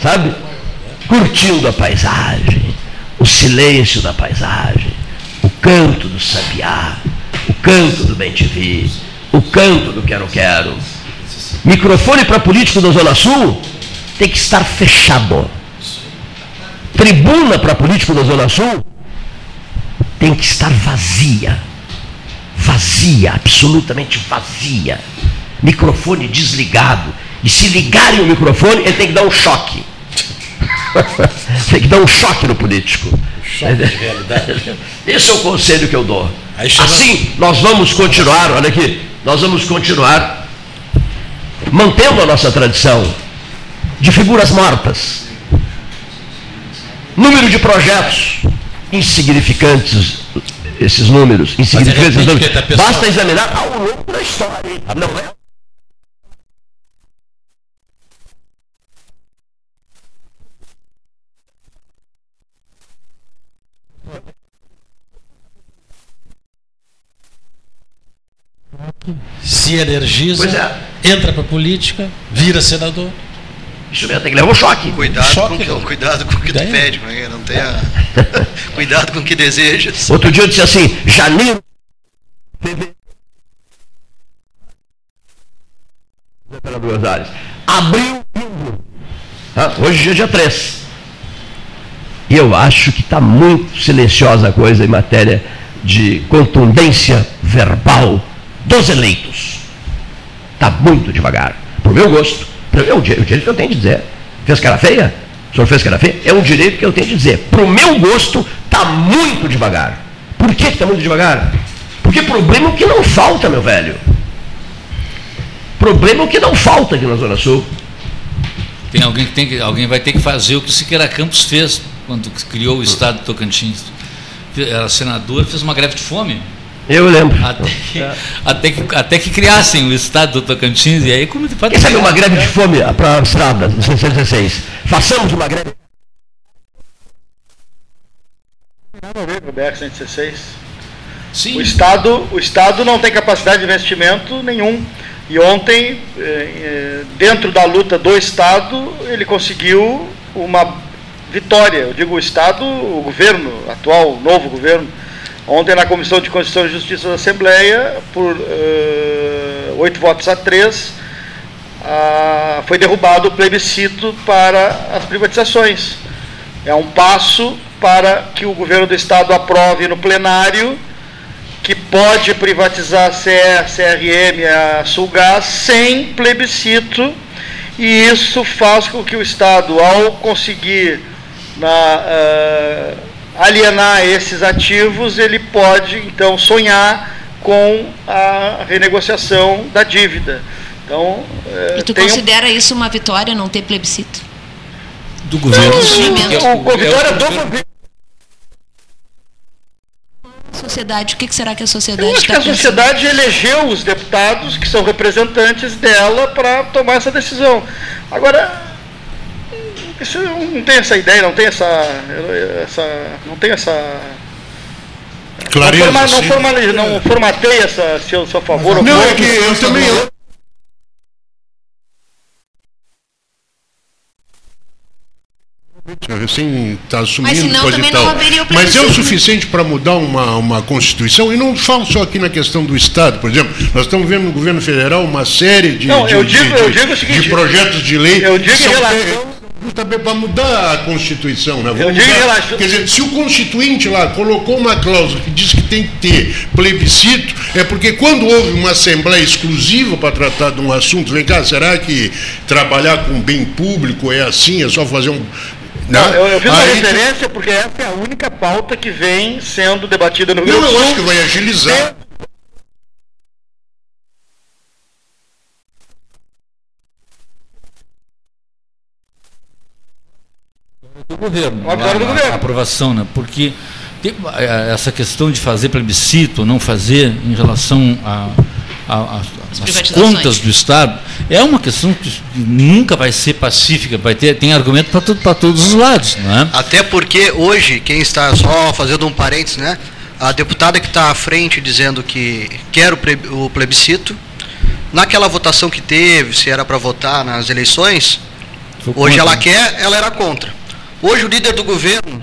[SPEAKER 1] Sabe? Curtindo a paisagem, o silêncio da paisagem, o canto do sabiá, o canto do bem-te-vi, o canto do quero-quero. Microfone para político da Zona Sul tem que estar fechado. Tribuna para político da Zona Sul tem que estar vazia. Vazia, absolutamente vazia. Microfone desligado. E se ligarem o microfone, ele tem que dar um choque. tem que dar um choque no político. Esse é o conselho que eu dou. Assim, nós vamos continuar, olha aqui, nós vamos continuar mantendo a nossa tradição de figuras mortas. Número de projetos insignificantes, esses números, insignificantes
[SPEAKER 6] repente,
[SPEAKER 1] números. Basta examinar ao longo da história. Não é?
[SPEAKER 6] Se energiza,
[SPEAKER 1] Pois é.
[SPEAKER 6] entra para política, vira senador.
[SPEAKER 1] Isso mesmo, tem que levar um choque.
[SPEAKER 8] Cuidado,
[SPEAKER 6] Choque,
[SPEAKER 8] com, que- cuidado com o que tu pede, não tenha. cuidado com o que desejas.
[SPEAKER 1] Outro dia eu disse assim, janeiro, fevereiro. Pela Buenos Aires. Abril, indo. Ah, hoje é dia 3. E eu acho que está muito silenciosa a coisa em matéria de contundência verbal dos eleitos. Está muito devagar. Pro meu gosto. É o di- o direito que eu tenho de dizer. Fez cara feia? O senhor fez cara feia? É um direito que eu tenho de dizer. Pro meu gosto, está muito devagar. Por que está muito devagar? Porque problema é o que não falta, meu velho. Problema é o que não falta aqui na Zona Sul.
[SPEAKER 9] Tem alguém que tem que, alguém vai ter que fazer o que o Siqueira Campos fez quando criou o estado de Tocantins. Era senador, fez uma greve de fome.
[SPEAKER 1] Eu lembro.
[SPEAKER 9] Até que, até que, até que criassem o estado do Tocantins. E aí, como de fato.
[SPEAKER 1] Quem sabe uma greve de fome para a estrada, no 616? Façamos uma greve.
[SPEAKER 3] Nada a ver com o BR-116.
[SPEAKER 9] Sim.
[SPEAKER 3] O Estado, o Estado não tem capacidade de investimento nenhum. E ontem, eh, eh, dentro da luta do Estado, ele conseguiu uma vitória. Eu digo o Estado, o governo, atual, o novo governo. Ontem, na Comissão de Constituição e Justiça da Assembleia, por eh, oito votos a três, ah, foi derrubado o plebiscito para as privatizações. É um passo para que o governo do Estado aprove no plenário que pode privatizar a CE, CRM, a Sulgás, sem plebiscito, e isso faz com que o Estado, ao conseguir na, ah, alienar esses ativos, ele pode então sonhar com a renegociação da dívida. Então, eh,
[SPEAKER 7] E tu
[SPEAKER 3] tem um-
[SPEAKER 7] considera isso uma vitória, não ter plebiscito?
[SPEAKER 9] Do governo.
[SPEAKER 7] Sim,
[SPEAKER 9] porque
[SPEAKER 3] o,
[SPEAKER 9] é
[SPEAKER 3] o vitória
[SPEAKER 9] é
[SPEAKER 3] do
[SPEAKER 9] governo-.
[SPEAKER 7] Sociedade, o que que será que a
[SPEAKER 3] Eu
[SPEAKER 7] sociedade
[SPEAKER 3] acho que
[SPEAKER 7] está
[SPEAKER 3] a
[SPEAKER 7] pensando?
[SPEAKER 3] sociedade elegeu os deputados que são representantes dela para tomar essa decisão. Agora, isso eu não tem essa ideia, não tem essa, essa não tem essa
[SPEAKER 2] Clareza.
[SPEAKER 3] não, forma, não, formalize- não formatei essa se eu sou a favor ou
[SPEAKER 2] Não, é que eu também. eu- Recém está assumindo
[SPEAKER 7] Mas senão
[SPEAKER 2] coisa
[SPEAKER 7] também
[SPEAKER 2] e tal.
[SPEAKER 7] não haveria o
[SPEAKER 2] Mas é o suficiente para mudar uma, uma Constituição, e não falo só aqui na questão do Estado, por exemplo, nós estamos vendo no governo federal uma série de,
[SPEAKER 3] Não,
[SPEAKER 2] de,
[SPEAKER 3] digo-
[SPEAKER 2] de-
[SPEAKER 3] eu digo o seguinte,
[SPEAKER 2] de projetos de lei
[SPEAKER 3] eu digo
[SPEAKER 2] que
[SPEAKER 3] em
[SPEAKER 2] são
[SPEAKER 3] relação-
[SPEAKER 2] para mudar a Constituição. Né? Vamos
[SPEAKER 3] digo
[SPEAKER 2] mudar- Quer dizer, se o Constituinte lá colocou uma cláusula que diz que tem que ter plebiscito, é porque quando houve uma Assembleia exclusiva para tratar de um assunto, vem cá, será que trabalhar com bem público é assim, é só fazer um.
[SPEAKER 3] Não,
[SPEAKER 2] né?
[SPEAKER 3] eu, eu fiz uma
[SPEAKER 2] Aí-
[SPEAKER 3] referência porque essa é a única pauta que vem sendo debatida no Rio
[SPEAKER 2] Não, eu acho que vai agilizar.
[SPEAKER 9] Do governo.
[SPEAKER 3] Do
[SPEAKER 9] a- a-
[SPEAKER 3] governo.
[SPEAKER 9] A aprovação, né? Porque tem, eh, essa questão de fazer plebiscito, não fazer em relação a, a, a, às
[SPEAKER 7] privatizações.
[SPEAKER 9] contas do Estado, é uma questão que nunca vai ser pacífica, vai ter, tem argumento para todos os lados. Não é?
[SPEAKER 8] Até porque hoje, quem está só fazendo um parênteses, né? A deputada que está à frente dizendo que quer o ple- o plebiscito, naquela votação que teve, se era para votar nas eleições,
[SPEAKER 9] Sou
[SPEAKER 8] hoje
[SPEAKER 9] contra.
[SPEAKER 8] ela quer, ela era contra. Hoje o líder do governo,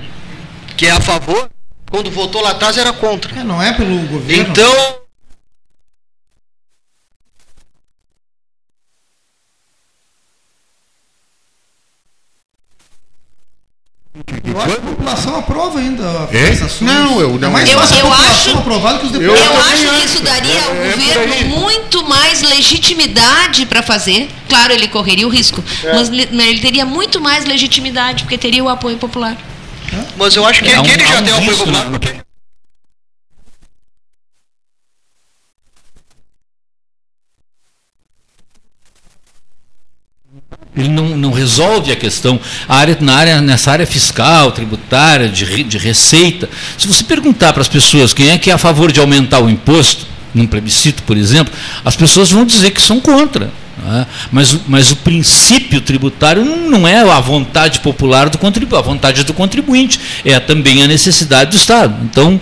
[SPEAKER 8] que é a favor, quando votou lá atrás era contra.
[SPEAKER 4] É, não é pelo governo.
[SPEAKER 8] Então,
[SPEAKER 4] Eu acho que a população aprova ainda
[SPEAKER 2] É? Não, eu-
[SPEAKER 4] É
[SPEAKER 2] não,
[SPEAKER 4] mais
[SPEAKER 7] eu- eu acho-
[SPEAKER 4] aprovar do que os
[SPEAKER 2] Eu
[SPEAKER 7] Eu,
[SPEAKER 4] deputados.
[SPEAKER 2] também
[SPEAKER 7] acho que isso daria ao
[SPEAKER 2] É- é por
[SPEAKER 7] governo muito mais legitimidade para fazer. Claro, ele correria o risco, mas le- mas ele teria muito mais legitimidade, porque teria o apoio popular.
[SPEAKER 8] mas eu acho que,
[SPEAKER 9] É um-
[SPEAKER 8] ele já
[SPEAKER 9] um
[SPEAKER 8] deu apoio popular.
[SPEAKER 9] né? Ele não, não resolve a questão a área, na área, nessa área fiscal, tributária, de, de receita. Se você perguntar para as pessoas quem é que é a favor de aumentar o imposto, num plebiscito, por exemplo, as pessoas vão dizer que são contra. é? Mas, mas o princípio tributário não, não é a vontade popular do contribuinte, a vontade do contribuinte, é também a necessidade do Estado. Então,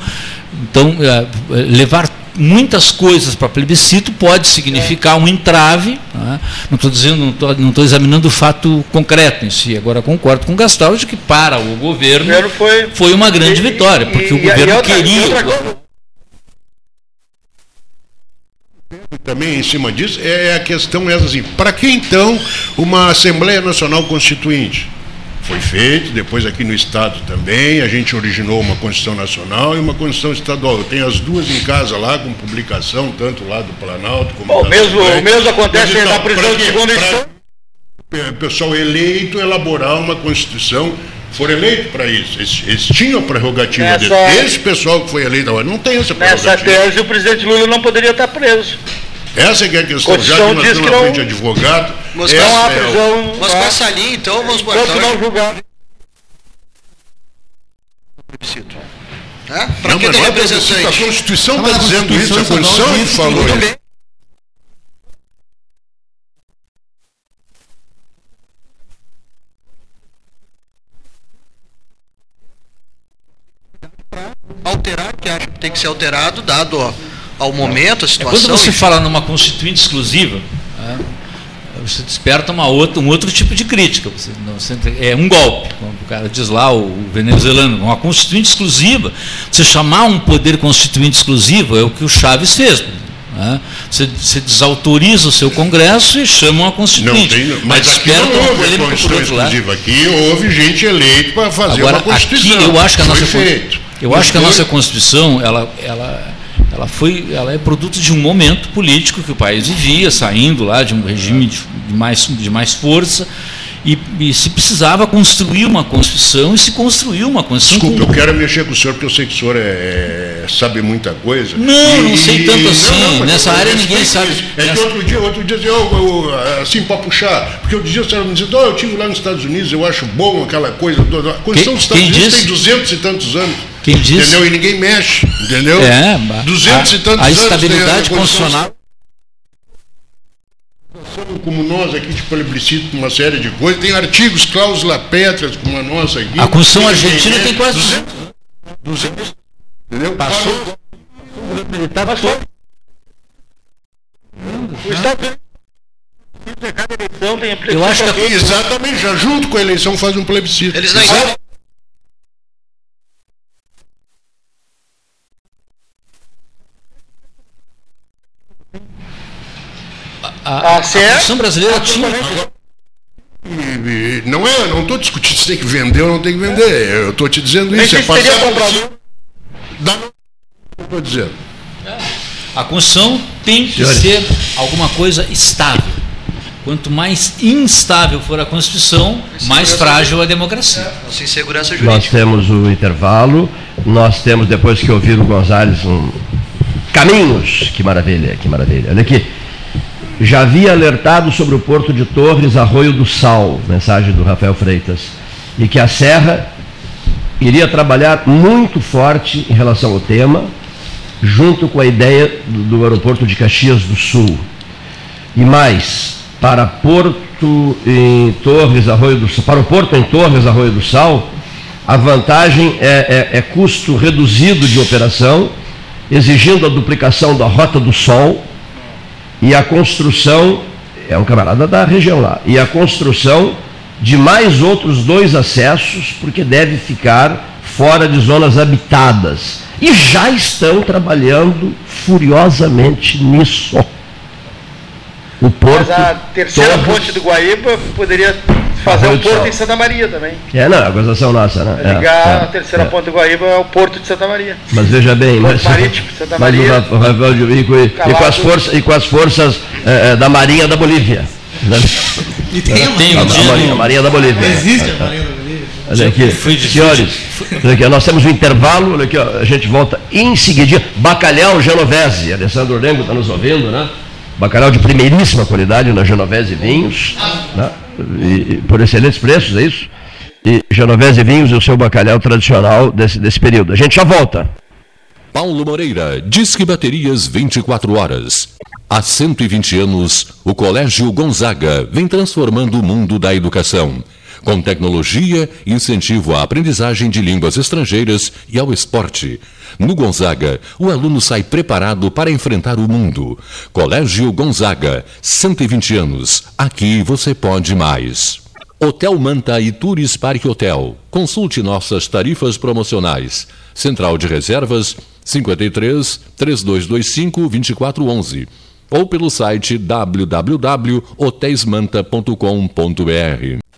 [SPEAKER 9] então é, é, levar muitas coisas para plebiscito pode significar um entrave. não é? Não estou dizendo, não estou não estou examinando o fato concreto em si. Agora concordo com o Gastal de que para o governo
[SPEAKER 3] foi.
[SPEAKER 9] foi uma grande
[SPEAKER 3] E-
[SPEAKER 9] vitória, porque o
[SPEAKER 3] e- e
[SPEAKER 9] governo
[SPEAKER 3] outra-
[SPEAKER 9] queria.
[SPEAKER 3] outra
[SPEAKER 2] Também em cima disso é a questão essa assim, para que então uma Assembleia Nacional Constituinte? Foi feito, depois aqui no Estado também, a gente originou uma Constituição Nacional e uma Constituição Estadual. Eu tenho as duas em casa lá, com publicação, tanto lá do Planalto como
[SPEAKER 3] Bom,
[SPEAKER 2] da
[SPEAKER 3] mesmo- o mesmo acontece na prisão
[SPEAKER 2] pra
[SPEAKER 3] de segunda instância.
[SPEAKER 2] pe- pessoal eleito elaborar uma Constituição, foram eleitos para isso. Eles, eles tinham a prerrogativa
[SPEAKER 3] Nessa-
[SPEAKER 2] deles. Esse pessoal que foi eleito agora não tem essa
[SPEAKER 3] Nessa
[SPEAKER 2] prerrogativa.
[SPEAKER 3] tese, o presidente Lula não poderia estar preso.
[SPEAKER 2] Essa é que é a questão, já
[SPEAKER 3] Constituição
[SPEAKER 2] que nós estamos na
[SPEAKER 3] não-
[SPEAKER 2] frente de advogado,
[SPEAKER 8] Mas
[SPEAKER 2] essa
[SPEAKER 3] Não há
[SPEAKER 2] é
[SPEAKER 3] prisão.
[SPEAKER 8] Mas com essa linha, então, vamos botar
[SPEAKER 3] Enquanto não julgar.
[SPEAKER 8] plebiscito. Né? Para
[SPEAKER 2] Não,
[SPEAKER 8] que
[SPEAKER 2] é a? Constituição está dizendo isso, a
[SPEAKER 4] Constituição estadual
[SPEAKER 2] que falou isso.
[SPEAKER 8] bem. Alterar, que acho que tem que ser alterado, dado ó, ao momento, a
[SPEAKER 9] É
[SPEAKER 8] situação.
[SPEAKER 9] quando você fala numa constituinte exclusiva, né, você desperta uma outra, um outro tipo de crítica. Você, não, você- é um golpe, como o cara diz lá, o, o venezuelano. Uma constituinte exclusiva, você chamar um poder constituinte exclusivo é o que o Chaves fez. né? Você, você desautoriza o seu Congresso e chama uma
[SPEAKER 2] Não
[SPEAKER 9] constituinte.
[SPEAKER 2] tem,
[SPEAKER 9] mas
[SPEAKER 2] mas aqui
[SPEAKER 9] desperta
[SPEAKER 2] não houve Constituição exclusiva. Aqui houve gente eleita para fazer
[SPEAKER 9] Agora,
[SPEAKER 2] uma Constituição.
[SPEAKER 9] aqui eu acho que a nossa eu acho que a nossa Constituição, ela, ela, ela foi, ela é produto de um momento político que o país vivia, saindo lá de um regime de, mais, de mais força, e, e se precisava construir uma Constituição e se construiu uma Constituição.
[SPEAKER 2] Desculpa,
[SPEAKER 9] com-
[SPEAKER 2] eu quero mexer com o senhor, porque eu sei que o senhor é- sabe muita coisa.
[SPEAKER 9] Não, não sei tanto assim.
[SPEAKER 2] mas
[SPEAKER 9] Nessa
[SPEAKER 2] eu
[SPEAKER 9] área ninguém sabe.
[SPEAKER 2] É que
[SPEAKER 9] Nessa-
[SPEAKER 2] outro dia, outro dia, eu, eu, assim, para puxar, porque outro dia a senhora me dizia, oh, eu estive lá nos Estados Unidos, eu acho bom aquela coisa toda. A Constituição dos Estados Unidos
[SPEAKER 9] disse?
[SPEAKER 2] tem 200 e tantos anos.
[SPEAKER 9] Quem disse?
[SPEAKER 2] Entendeu? E ninguém mexe, entendeu?
[SPEAKER 9] É, ba-
[SPEAKER 2] 200 e tantos
[SPEAKER 9] a, a estabilidade constitucional.
[SPEAKER 2] como nós aqui de plebiscito, uma série de coisas. Tem artigos, cláusula pétreas, como a nossa aqui.
[SPEAKER 9] A Constituição argentina
[SPEAKER 2] tem
[SPEAKER 9] tem quase
[SPEAKER 2] 200, 200, entendeu?
[SPEAKER 9] Passou.
[SPEAKER 3] O Estado cada eleição tem
[SPEAKER 9] Eu acho que a-
[SPEAKER 2] Exatamente, já junto com a eleição faz um plebiscito.
[SPEAKER 8] Eles não
[SPEAKER 9] A, a
[SPEAKER 3] certo.
[SPEAKER 9] Constituição brasileira tinha.
[SPEAKER 2] Não é, não estou discutindo se tem que vender ou não tem que vender. Eu estou te dizendo
[SPEAKER 3] Nem
[SPEAKER 2] isso. É passar
[SPEAKER 3] comprador.
[SPEAKER 2] Dá- Estou dizendo.
[SPEAKER 9] A Constituição tem que ser alguma coisa estável. Quanto mais instável for a Constituição, mais frágil a democracia.
[SPEAKER 8] Nossa insegurança
[SPEAKER 1] Nós
[SPEAKER 8] jurídica.
[SPEAKER 1] temos o intervalo, nós temos, depois que ouvir o Gonzalez, um... caminhos. Que maravilha, que maravilha. Olha aqui. Já havia alertado sobre o porto de Torres, Arroio do Sal, mensagem do Rafael Freitas, e que a serra iria trabalhar muito forte em relação ao tema, junto com a ideia do, aeroporto de Caxias do Sul. E mais, para Porto em Torres, Arroio do para o Porto em Torres, Arroio do Sal, a vantagem é, é, é custo reduzido de operação, exigindo a duplicação da Rota do Sol e a construção, é um camarada da região lá, e a construção de mais outros dois acessos, porque deve ficar fora de zonas habitadas. E já estão trabalhando furiosamente nisso. O porto.
[SPEAKER 3] Mas a terceira
[SPEAKER 1] Torres-
[SPEAKER 3] ponte do Guaíba poderia fazer um porto em Santa Maria também.
[SPEAKER 1] É, não, é a gozação nossa, né? É,
[SPEAKER 3] Ligar
[SPEAKER 1] é,
[SPEAKER 3] a terceira
[SPEAKER 1] é.
[SPEAKER 3] ponte do Guaíba ao porto de Santa Maria.
[SPEAKER 1] Mas veja bem, mas,
[SPEAKER 3] Marítimo, Santa
[SPEAKER 1] mas o
[SPEAKER 3] Maria.
[SPEAKER 1] Ra- o Rafael de- e, com- e com as forças, e com as forças eh, da Marinha da Bolívia. né?
[SPEAKER 4] E tem a
[SPEAKER 9] Tem
[SPEAKER 1] A, Marinha, a Marinha da Bolívia.
[SPEAKER 4] Existe a Marinha da Bolívia.
[SPEAKER 1] Olha aqui, senhores, olha aqui, nós temos um intervalo, olha aqui, ó, a gente volta em seguidinho. Bacalhau Genovese, Alessandro Orengo está nos ouvindo, né? Bacalhau de primeiríssima qualidade na Genovese Vinhos, né? E- por excelentes preços, é isso? E Genovese Vinhos e o seu bacalhau tradicional desse, desse período. A gente já volta.
[SPEAKER 10] Paulo Moreira, Disque Baterias 24 horas. Há 120 anos, o Colégio Gonzaga vem transformando o mundo da educação. Com tecnologia, incentivo à aprendizagem de línguas estrangeiras e ao esporte. No Gonzaga, o aluno sai preparado para enfrentar o mundo. Colégio Gonzaga, 120 anos. Aqui você pode mais. Hotel Manta e Tours Parque Hotel. Consulte nossas tarifas promocionais. Central de Reservas 53 3225 2411 ou pelo site www.hotelsmanta.com.br.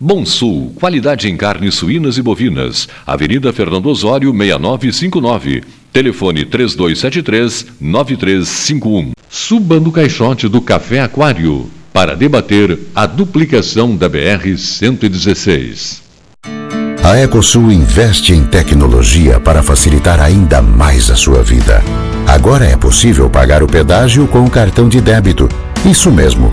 [SPEAKER 10] Bom Sul, qualidade em carnes suínas e bovinas. Avenida Fernando Osório, 6959. Telefone 3273-9351. Suba no caixote do Café Aquário para debater a duplicação da BR-116.
[SPEAKER 11] A Ecosul investe em tecnologia para facilitar ainda mais a sua vida. Agora é possível pagar o pedágio com o cartão de débito. Isso mesmo.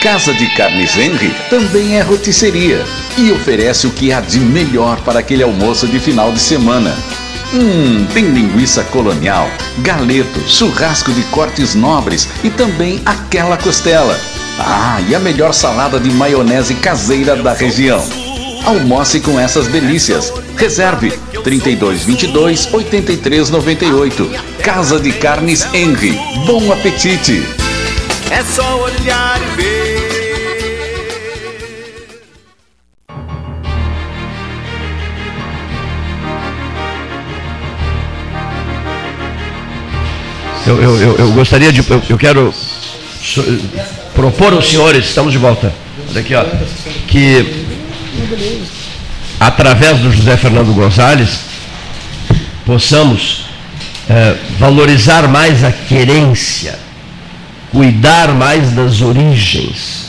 [SPEAKER 12] Casa de Carnes Henry também é rotisseria e oferece o que há de melhor para aquele almoço de final de semana. Hum, tem linguiça colonial, galeto, churrasco de cortes nobres e também aquela costela. Ah, e a melhor salada de maionese caseira da região. Almoce com essas delícias. Reserve 3222 8398. Casa de Carnes Henry. Bom apetite!
[SPEAKER 13] É só olhar e ver.
[SPEAKER 1] Eu, eu, eu, eu gostaria de. Eu, eu quero so- propor aos senhores, estamos de volta. Aqui, ó. Que através do José Fernando Gonzalez possamos eh, valorizar mais a querência, cuidar mais das origens.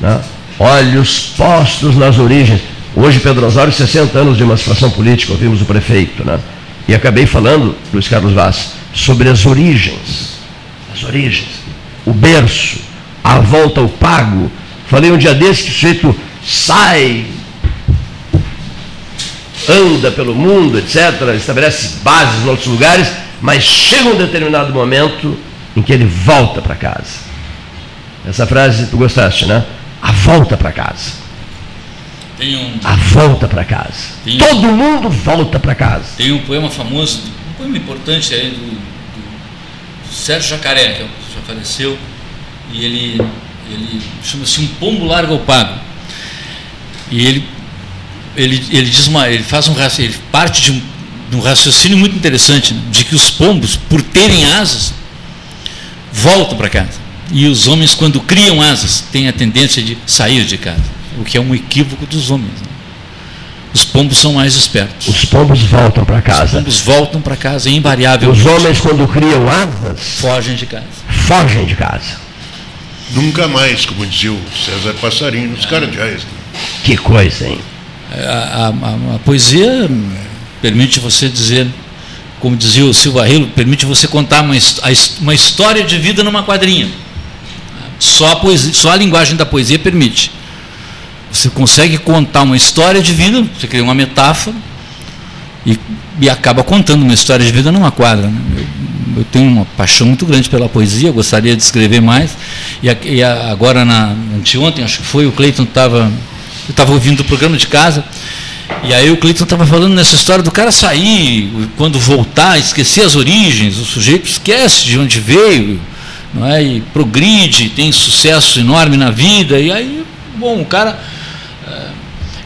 [SPEAKER 1] Né? Olhos postos nas origens. Hoje, Pedro Osório, 60 anos de emancipação política, ouvimos o prefeito. Né? E acabei falando, Luiz Carlos Vaz, sobre as origens. As origens. O berço, a volta ao pago. Falei um dia desse que o sujeito sai, anda pelo mundo, etc., estabelece bases em outros lugares, mas chega um determinado momento em que ele volta para casa. Essa frase tu gostaste, né? A volta para casa.
[SPEAKER 9] Tem um,
[SPEAKER 1] A volta para casa. Todo mundo volta para casa.
[SPEAKER 9] tem um poema famoso, poema importante aí do, do Sérgio Jacaré, que já faleceu, e ele, ele chama-se Um Pombo Largo ao Pago. E ele, ele, ele diz uma, ele faz um ele parte de um, de um raciocínio muito interessante, de que os pombos, por terem asas, voltam para casa. E os homens, quando criam asas, têm a tendência de sair de casa, o que é um equívoco dos homens. né? Os pombos são mais espertos.
[SPEAKER 1] Os pombos voltam para
[SPEAKER 9] Os
[SPEAKER 1] casa.
[SPEAKER 9] pombos voltam para casa, é invariável.
[SPEAKER 1] Os homens, quando criam asas,
[SPEAKER 9] fogem de casa.
[SPEAKER 1] fogem de casa.
[SPEAKER 2] Nunca mais, como dizia o César Passarinho nos cardeais. né?
[SPEAKER 1] Que coisa, hein?
[SPEAKER 9] A, a- a- a poesia permite você dizer, como dizia o Silva Rilo, permite você contar uma, uma história de vida numa quadrinha. Só a, poesia, só a linguagem da poesia permite. Você consegue contar uma história de vida, você cria uma metáfora, e, e acaba contando uma história de vida numa quadra. Né? Eu, eu, tenho uma paixão muito grande pela poesia, gostaria de escrever mais. E, a, e a, agora, na, anteontem, acho que foi, o Cleiton estava. Eu estava ouvindo o programa de casa, e aí o Cleiton estava falando nessa história do cara sair, quando voltar, esquecer as origens, o sujeito esquece de onde veio, não é? e progride, tem sucesso enorme na vida, e aí, bom, o cara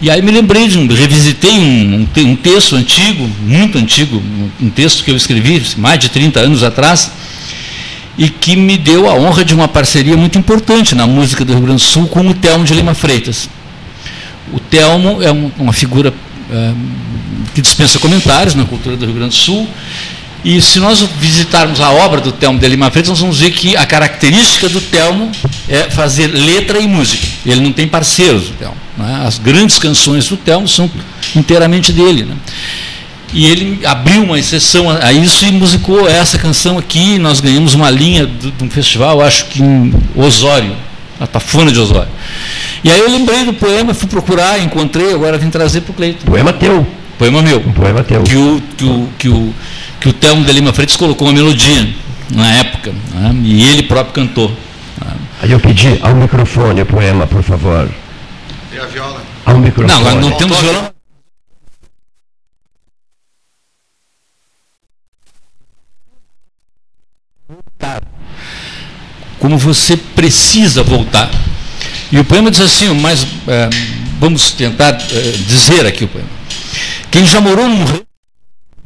[SPEAKER 9] e aí me lembrei de um, revisitei um, um, um, texto antigo, muito antigo, um texto que eu escrevi mais de 30 anos atrás, e que me deu a honra de uma parceria muito importante na música do Rio Grande do Sul com o Telmo de Lima Freitas. O Telmo é uma figura é, que dispensa comentários na cultura do Rio Grande do Sul, e se nós visitarmos a obra do Telmo de Lima Freitas, nós vamos ver que a característica do Telmo é fazer letra e música. Ele não tem parceiros, o Telmo. Né? As grandes canções do Telmo são inteiramente dele. Né? E ele abriu uma exceção a isso e musicou essa canção aqui. Nós ganhamos uma linha de um festival, acho que em Osório, a Tafona de Osório. E aí eu lembrei do poema, fui procurar, encontrei, agora vim trazer para o Cleiton.
[SPEAKER 1] Poema teu.
[SPEAKER 9] Poema meu.
[SPEAKER 1] Um poema teu.
[SPEAKER 9] Que o, que o, que o que o Telmo de Lima Freitas colocou uma melodia na época, né? e ele próprio cantou.
[SPEAKER 1] Aí eu pedi ao microfone o poema, por favor.
[SPEAKER 8] E a viola?
[SPEAKER 1] Ao microfone.
[SPEAKER 9] Não, agora não temos violão. Como você precisa voltar. E o poema diz assim, mas é, vamos tentar é, dizer aqui o poema. Quem já morou num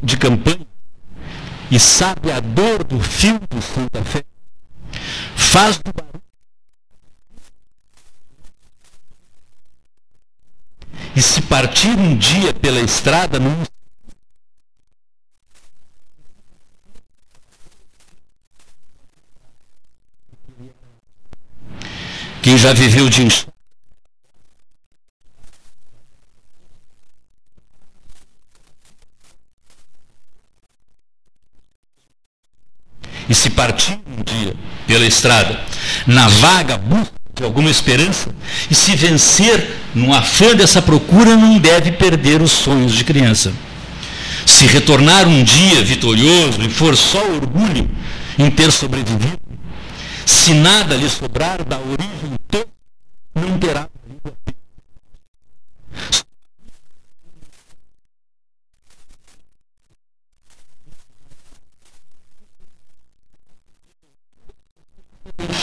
[SPEAKER 9] de campanha e sabe a dor do fio do Santa Fé, faz do barulho e se partir um dia pela estrada num quem já viveu de enxerga e se partir um dia pela estrada, na vaga busca de alguma esperança, e se vencer no afã dessa procura, não deve perder os sonhos de criança. Se retornar um dia vitorioso e for só orgulho em ter sobrevivido, se nada lhe sobrar da origem toda, não terá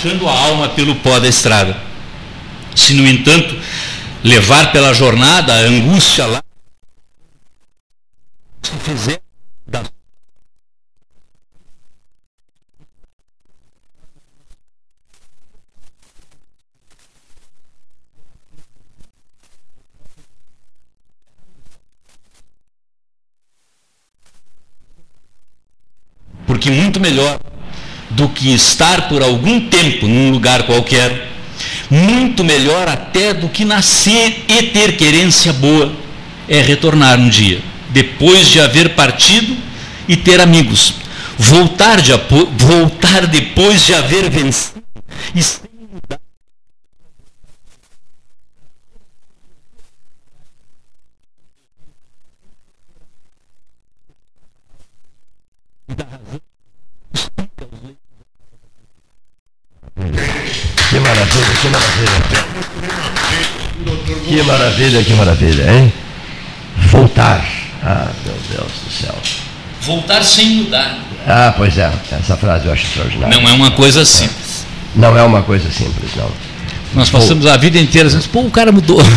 [SPEAKER 9] puxando a alma pelo pó da estrada. Se, no entanto, levar pela jornada a angústia lá, se fizer da porque muito melhor do que estar por algum tempo num lugar qualquer, muito melhor até do que nascer e ter querência boa, é retornar um dia, depois de haver partido e ter amigos, voltar, de, voltar depois de haver vencido e sem mudar. da razão
[SPEAKER 1] Que maravilha, que maravilha. Que maravilha, que maravilha, hein? Voltar. Ah, meu Deus do céu.
[SPEAKER 9] Voltar sem mudar.
[SPEAKER 1] Ah, pois é. Essa frase eu acho extraordinária.
[SPEAKER 9] Não é uma coisa simples.
[SPEAKER 1] Não é uma coisa simples, não.
[SPEAKER 9] Nós passamos a vida inteira dizendo, pô, o cara mudou.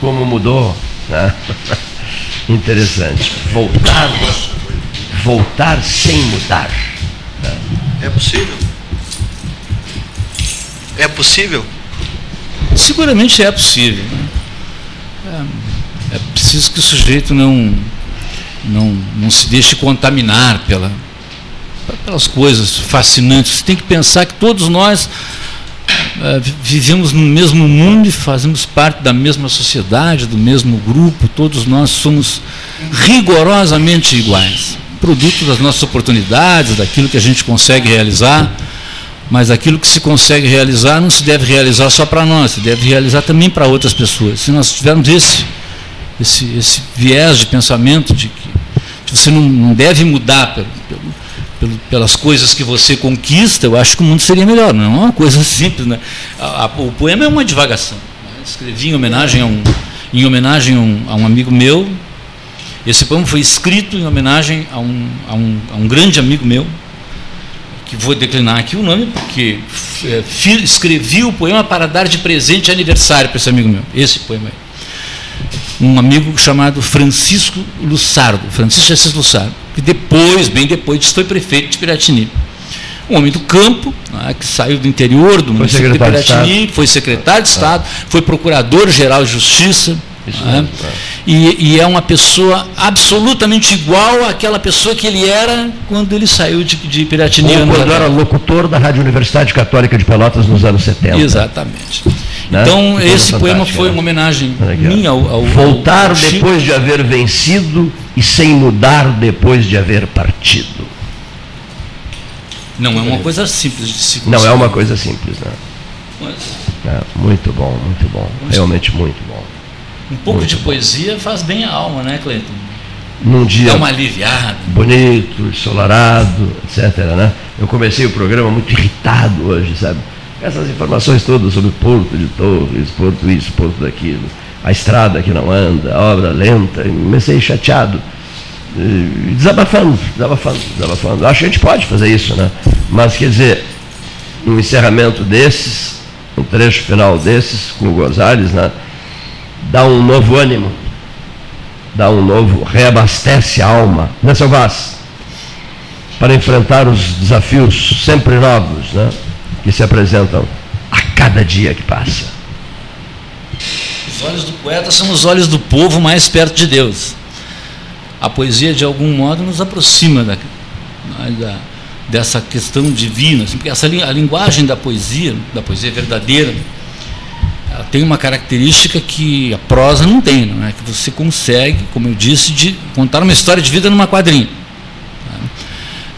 [SPEAKER 1] Como mudou, né? Interessante. Voltar, voltar sem mudar.
[SPEAKER 8] É possível? É possível?
[SPEAKER 9] Seguramente é possível. Né? É, é, preciso que o sujeito não, não, não se deixe contaminar pela, pelas coisas fascinantes. Você tem que pensar que todos nós é, vivemos no mesmo mundo e fazemos parte da mesma sociedade, do mesmo grupo, todos nós somos rigorosamente iguais produto das nossas oportunidades, daquilo que a gente consegue realizar, mas aquilo que se consegue realizar não se deve realizar só para nós, se deve realizar também para outras pessoas. Se nós tivermos esse, esse, esse viés de pensamento de que você não, não deve mudar pelo, pelo, pelas coisas que você conquista, eu acho que o mundo seria melhor. Não é uma coisa simples. Né? A, a, o poema é uma divagação. Né? Escrevi em homenagem a um, em homenagem a um, a um amigo meu. Esse poema foi escrito em homenagem a um, a um, a um grande amigo meu, que vou declinar aqui o nome, porque é, escrevi o poema para dar de presente de aniversário para esse amigo meu. Esse poema aí um amigo chamado Francisco Lussardo, Francisco Jesus Lussardo, que depois, bem depois, foi prefeito de Piratini. Um homem do campo, né, que saiu do interior do município de Piratini, foi secretário de Estado, foi procurador-geral de Justiça, né? e, e, é uma pessoa absolutamente igual àquela pessoa que ele era quando ele saiu de, de Piratini.
[SPEAKER 1] Ou quando era locutor da Rádio Universidade Católica de Pelotas nos anos 70.
[SPEAKER 9] Exatamente. Né? Então, esse poema foi uma homenagem minha ao, ao
[SPEAKER 1] Voltar ao depois de haver vencido e sem mudar depois de haver partido.
[SPEAKER 9] Não é uma coisa simples de se
[SPEAKER 1] Não é uma coisa simples, né? Mas... É, muito bom, muito bom. Realmente muito bom.
[SPEAKER 9] Um pouco muito de poesia faz bem a alma, né, Cleiton?
[SPEAKER 1] Num dia
[SPEAKER 9] Dá uma aliviada.
[SPEAKER 1] bonito, ensolarado, etc. Né? Eu comecei o programa muito irritado hoje, sabe? Essas informações todas sobre Porto de Torres, Porto isso, Porto daquilo, a estrada que não anda, a obra lenta, comecei chateado, desabafando, desabafando, desabafando. Acho que a gente pode fazer isso, né? Mas quer dizer, um encerramento desses, um trecho final desses, com o Gonzales, né? Dá um novo ânimo, dá um novo, reabastece a alma, né, seu Vaz? Para enfrentar os desafios sempre novos, né? Que se apresentam a cada dia que passa.
[SPEAKER 9] Os olhos do poeta são os olhos do povo mais perto de Deus. A poesia, de algum modo, nos aproxima da, da dessa questão divina, assim, porque essa, a linguagem da poesia, da poesia verdadeira, tem uma característica que a prosa não tem, não é? que você consegue, como eu disse, de contar uma história de vida numa quadrinha.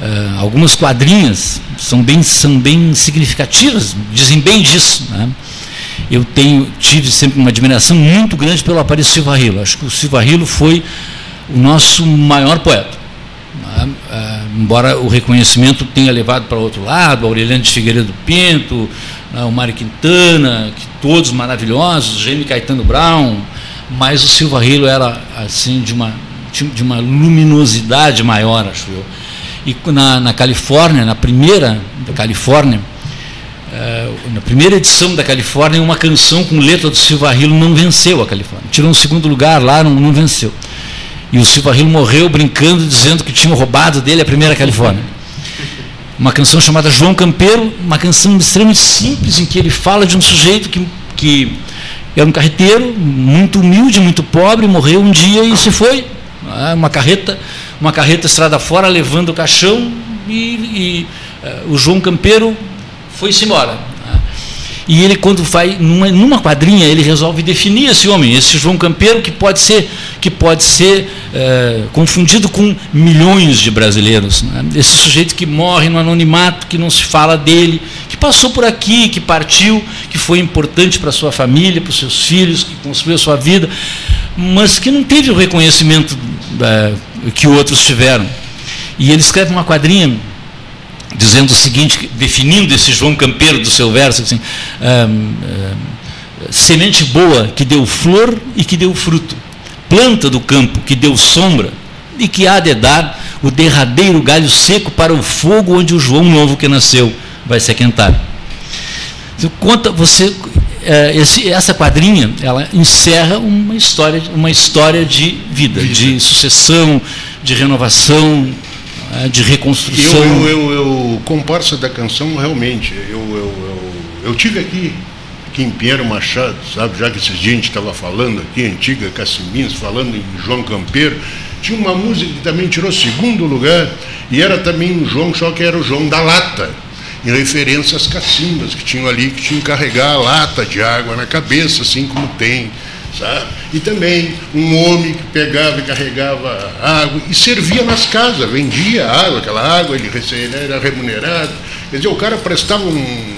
[SPEAKER 9] Uh, algumas quadrinhas são bem, são bem significativas, dizem bem disso. Né? Eu tenho, tive sempre uma admiração muito grande pelo Aparício Silva Rilo. Acho que o Silva Rilo foi o nosso maior poeta. Né? Uh, embora o reconhecimento tenha levado para outro lado, Aureliano de Figueiredo Pinto, uh, o Mário Quintana, que todos maravilhosos, Jaime Caetano Brown, mas o Silva Rilo era assim de uma, de uma luminosidade maior, acho eu. E na, na Califórnia, na primeira da Califórnia, na primeira edição da Califórnia, uma canção com letra do Silva Rilo não venceu a Califórnia. Tirou um segundo lugar lá, não, não venceu. E o Silva Rilo morreu brincando, dizendo que tinham roubado dele a primeira Califórnia uma canção chamada João Campeiro, uma canção extremamente simples, em que ele fala de um sujeito que, que era um carreteiro, muito humilde, muito pobre, morreu um dia e se foi. Ah, uma carreta, uma carreta estrada fora, levando o caixão, e, e uh, o João Campeiro foi-se embora. E ele, quando vai numa, numa quadrinha, ele resolve definir esse homem, esse João Campeiro, que pode ser, que pode ser é, confundido com milhões de brasileiros. Né? Esse sujeito que morre no anonimato, que não se fala dele, que passou por aqui, que partiu, que foi importante para sua família, para os seus filhos, que construiu a sua vida, mas que não teve o reconhecimento é, que outros tiveram. E ele escreve uma quadrinha dizendo o seguinte, definindo esse João Campeiro do seu verso, assim, semente boa que deu flor e que deu fruto, planta do campo que deu sombra e que há de dar o derradeiro galho seco para o fogo onde o João novo que nasceu vai se aquentar. Conta você é, esse, essa quadrinha ela encerra uma história uma história de vida, vida. de sucessão, de renovação, né, de reconstrução.
[SPEAKER 2] Eu, eu, eu, eu comparsa da canção realmente. Eu, eu, eu, eu tive aqui, Pinheiro Machado, sabe, já que esses dias a gente estava falando aqui, antiga Cassimins, falando em João Campeiro, tinha uma música que também tirou segundo lugar, e era também um João, só que era o João da Lata, em referência às cacimbas que tinham ali, que tinham que carregar a lata de água na cabeça, assim como tem Sabe? E também um homem que pegava e carregava água e servia nas casas, vendia água, aquela água, ele era remunerado. Quer dizer, o cara prestava um,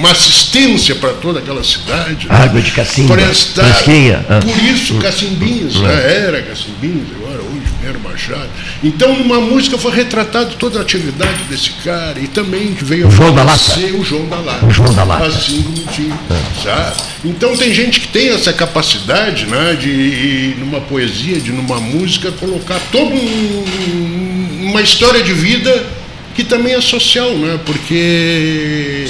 [SPEAKER 2] uma assistência para toda aquela cidade.
[SPEAKER 1] Água de cacimba,
[SPEAKER 2] Prestar,
[SPEAKER 1] fresquinha, ah.
[SPEAKER 2] Por isso, Cacimbinhos,
[SPEAKER 1] Hum.
[SPEAKER 2] né? era Cacimbinhos, agora hoje Pinheiro Machado. Então, numa música foi retratado toda a atividade desse cara e também veio a
[SPEAKER 1] O João da Lata.
[SPEAKER 2] o João da Lata.
[SPEAKER 1] O João da Lata.
[SPEAKER 2] Assim como tinha, sabe? Então tem gente que tem essa capacidade, né, de numa poesia, de numa música colocar toda um- uma história de vida que também é social, né? Porque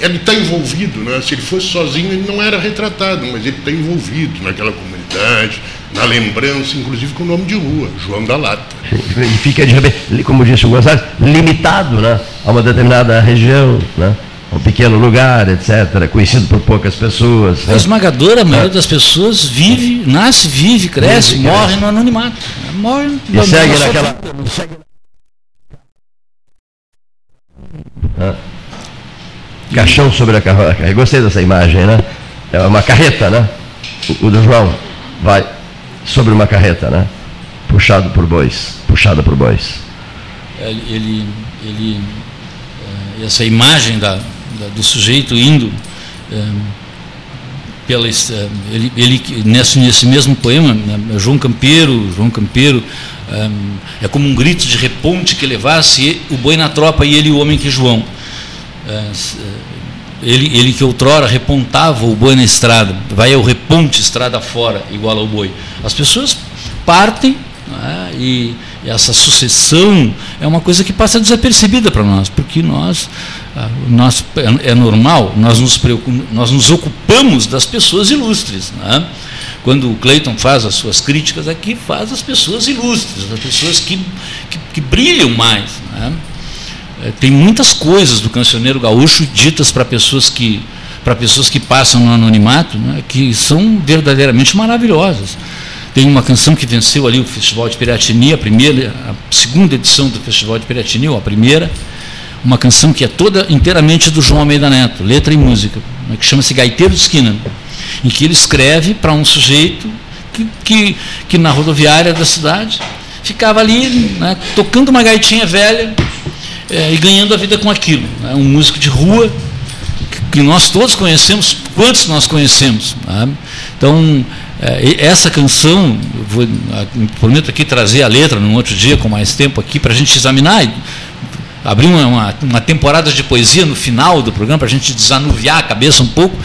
[SPEAKER 2] ele está envolvido, né? Se ele fosse sozinho, ele não era retratado, mas ele está envolvido naquela comunidade, na lembrança, inclusive com o nome de rua, João da Lata.
[SPEAKER 1] E fica, de repente, como disse o Gonçalves, limitado né, a uma determinada região, né, a um pequeno lugar, etc., conhecido por poucas pessoas.
[SPEAKER 9] A
[SPEAKER 1] né.
[SPEAKER 9] esmagadora maioria das pessoas vive, nasce, vive, cresce,
[SPEAKER 1] Vive,
[SPEAKER 9] morre
[SPEAKER 1] cresce.
[SPEAKER 9] no anonimato. Morre
[SPEAKER 1] E segue naquela.
[SPEAKER 9] vida.
[SPEAKER 1] Ah. Caixão sobre a carroça. Gostei dessa imagem, né? É uma carreta, né? O, o do João vai sobre uma carreta, né? Puxado por bois. Puxada por bois.
[SPEAKER 9] Ele, ele, eh, essa imagem da, da- do sujeito indo eh, pela eh, ele, ele nesse, nesse mesmo poema né, João Campeiro João Campeiro eh, é como um grito de reponte que levasse o boi na tropa e ele o homem que João ele, ele que outrora repontava o boi na estrada, vai ao reponte estrada fora, igual ao boi. As pessoas partem né, e, essa sucessão é uma coisa que passa desapercebida para nós, porque nós, ah, nós é, é normal, nós nos, nós nos ocupamos das pessoas ilustres. Quando o Clayton faz as suas críticas aqui, faz as pessoas ilustres, as pessoas que, que, que brilham mais. É, tem muitas coisas do cancioneiro gaúcho ditas para pessoas que para pessoas que passam no anonimato, né, que são verdadeiramente maravilhosas. Tem uma canção que venceu ali o Festival de Piratini, a primeira, a segunda edição do Festival de Piratini, ou a primeira, uma canção que é toda inteiramente do João Almeida Neto, letra e música, né, que chama-se Gaiteiro de Esquina, em que ele escreve para um sujeito que, que, que na rodoviária da cidade ficava ali né, tocando uma gaitinha velha é, e ganhando a vida com aquilo. né? Um músico de rua que, nós todos conhecemos, quantos nós conhecemos. né? Então, é, essa canção, vou, prometo aqui trazer a letra num outro dia com mais tempo aqui para a gente examinar. e Abrir uma, uma, uma temporada de poesia no final do programa para a gente desanuviar a cabeça um pouco,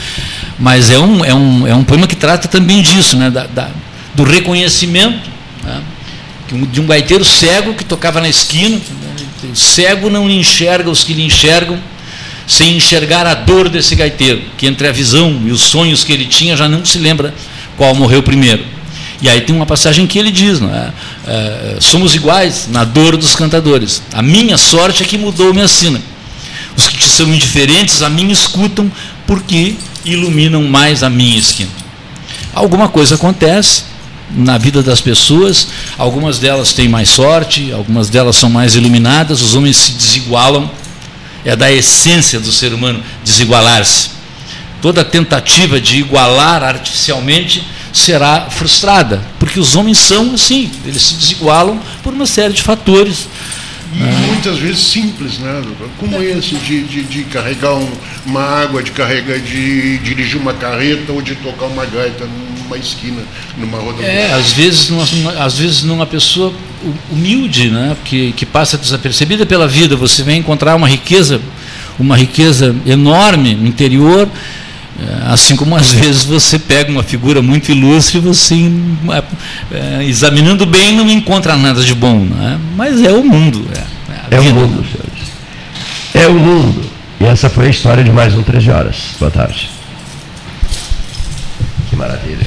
[SPEAKER 9] mas é um, é um, é um poema que trata também disso, né? da, da- do reconhecimento né? de um gaiteiro cego que tocava na esquina. O cego não enxerga os que lhe enxergam, sem enxergar a dor desse gaiteiro, que entre a visão e os sonhos que ele tinha já não se lembra qual morreu primeiro. E aí tem uma passagem que ele diz: é? É, somos iguais na dor dos cantadores. A minha sorte é que mudou minha sina. Os que te são indiferentes a mim escutam porque iluminam mais a minha esquina. Alguma coisa acontece na vida das pessoas, algumas delas têm mais sorte, algumas delas são mais iluminadas, os homens se desigualam, é da essência do ser humano desigualar-se. Toda tentativa de igualar artificialmente será frustrada, porque os homens são assim, eles se desigualam por uma série de fatores.
[SPEAKER 2] E muitas vezes simples, né? Como esse de, de, de carregar um- uma água, de carregar, de dirigir uma carreta ou de tocar uma gaita numa esquina, numa rodoviária.
[SPEAKER 9] É, às vezes, numa, às vezes numa pessoa hu- humilde, né, que, que passa desapercebida pela vida, você vem encontrar uma riqueza, uma riqueza enorme no interior, eh, assim como às vezes você pega uma figura muito ilustre e você, eh, eh, examinando bem, não encontra nada de bom, né? mas é o mundo. É,
[SPEAKER 1] É o mundo, senhores. É o mundo. E essa foi a história de mais um 13 horas. Boa tarde. Que maravilha.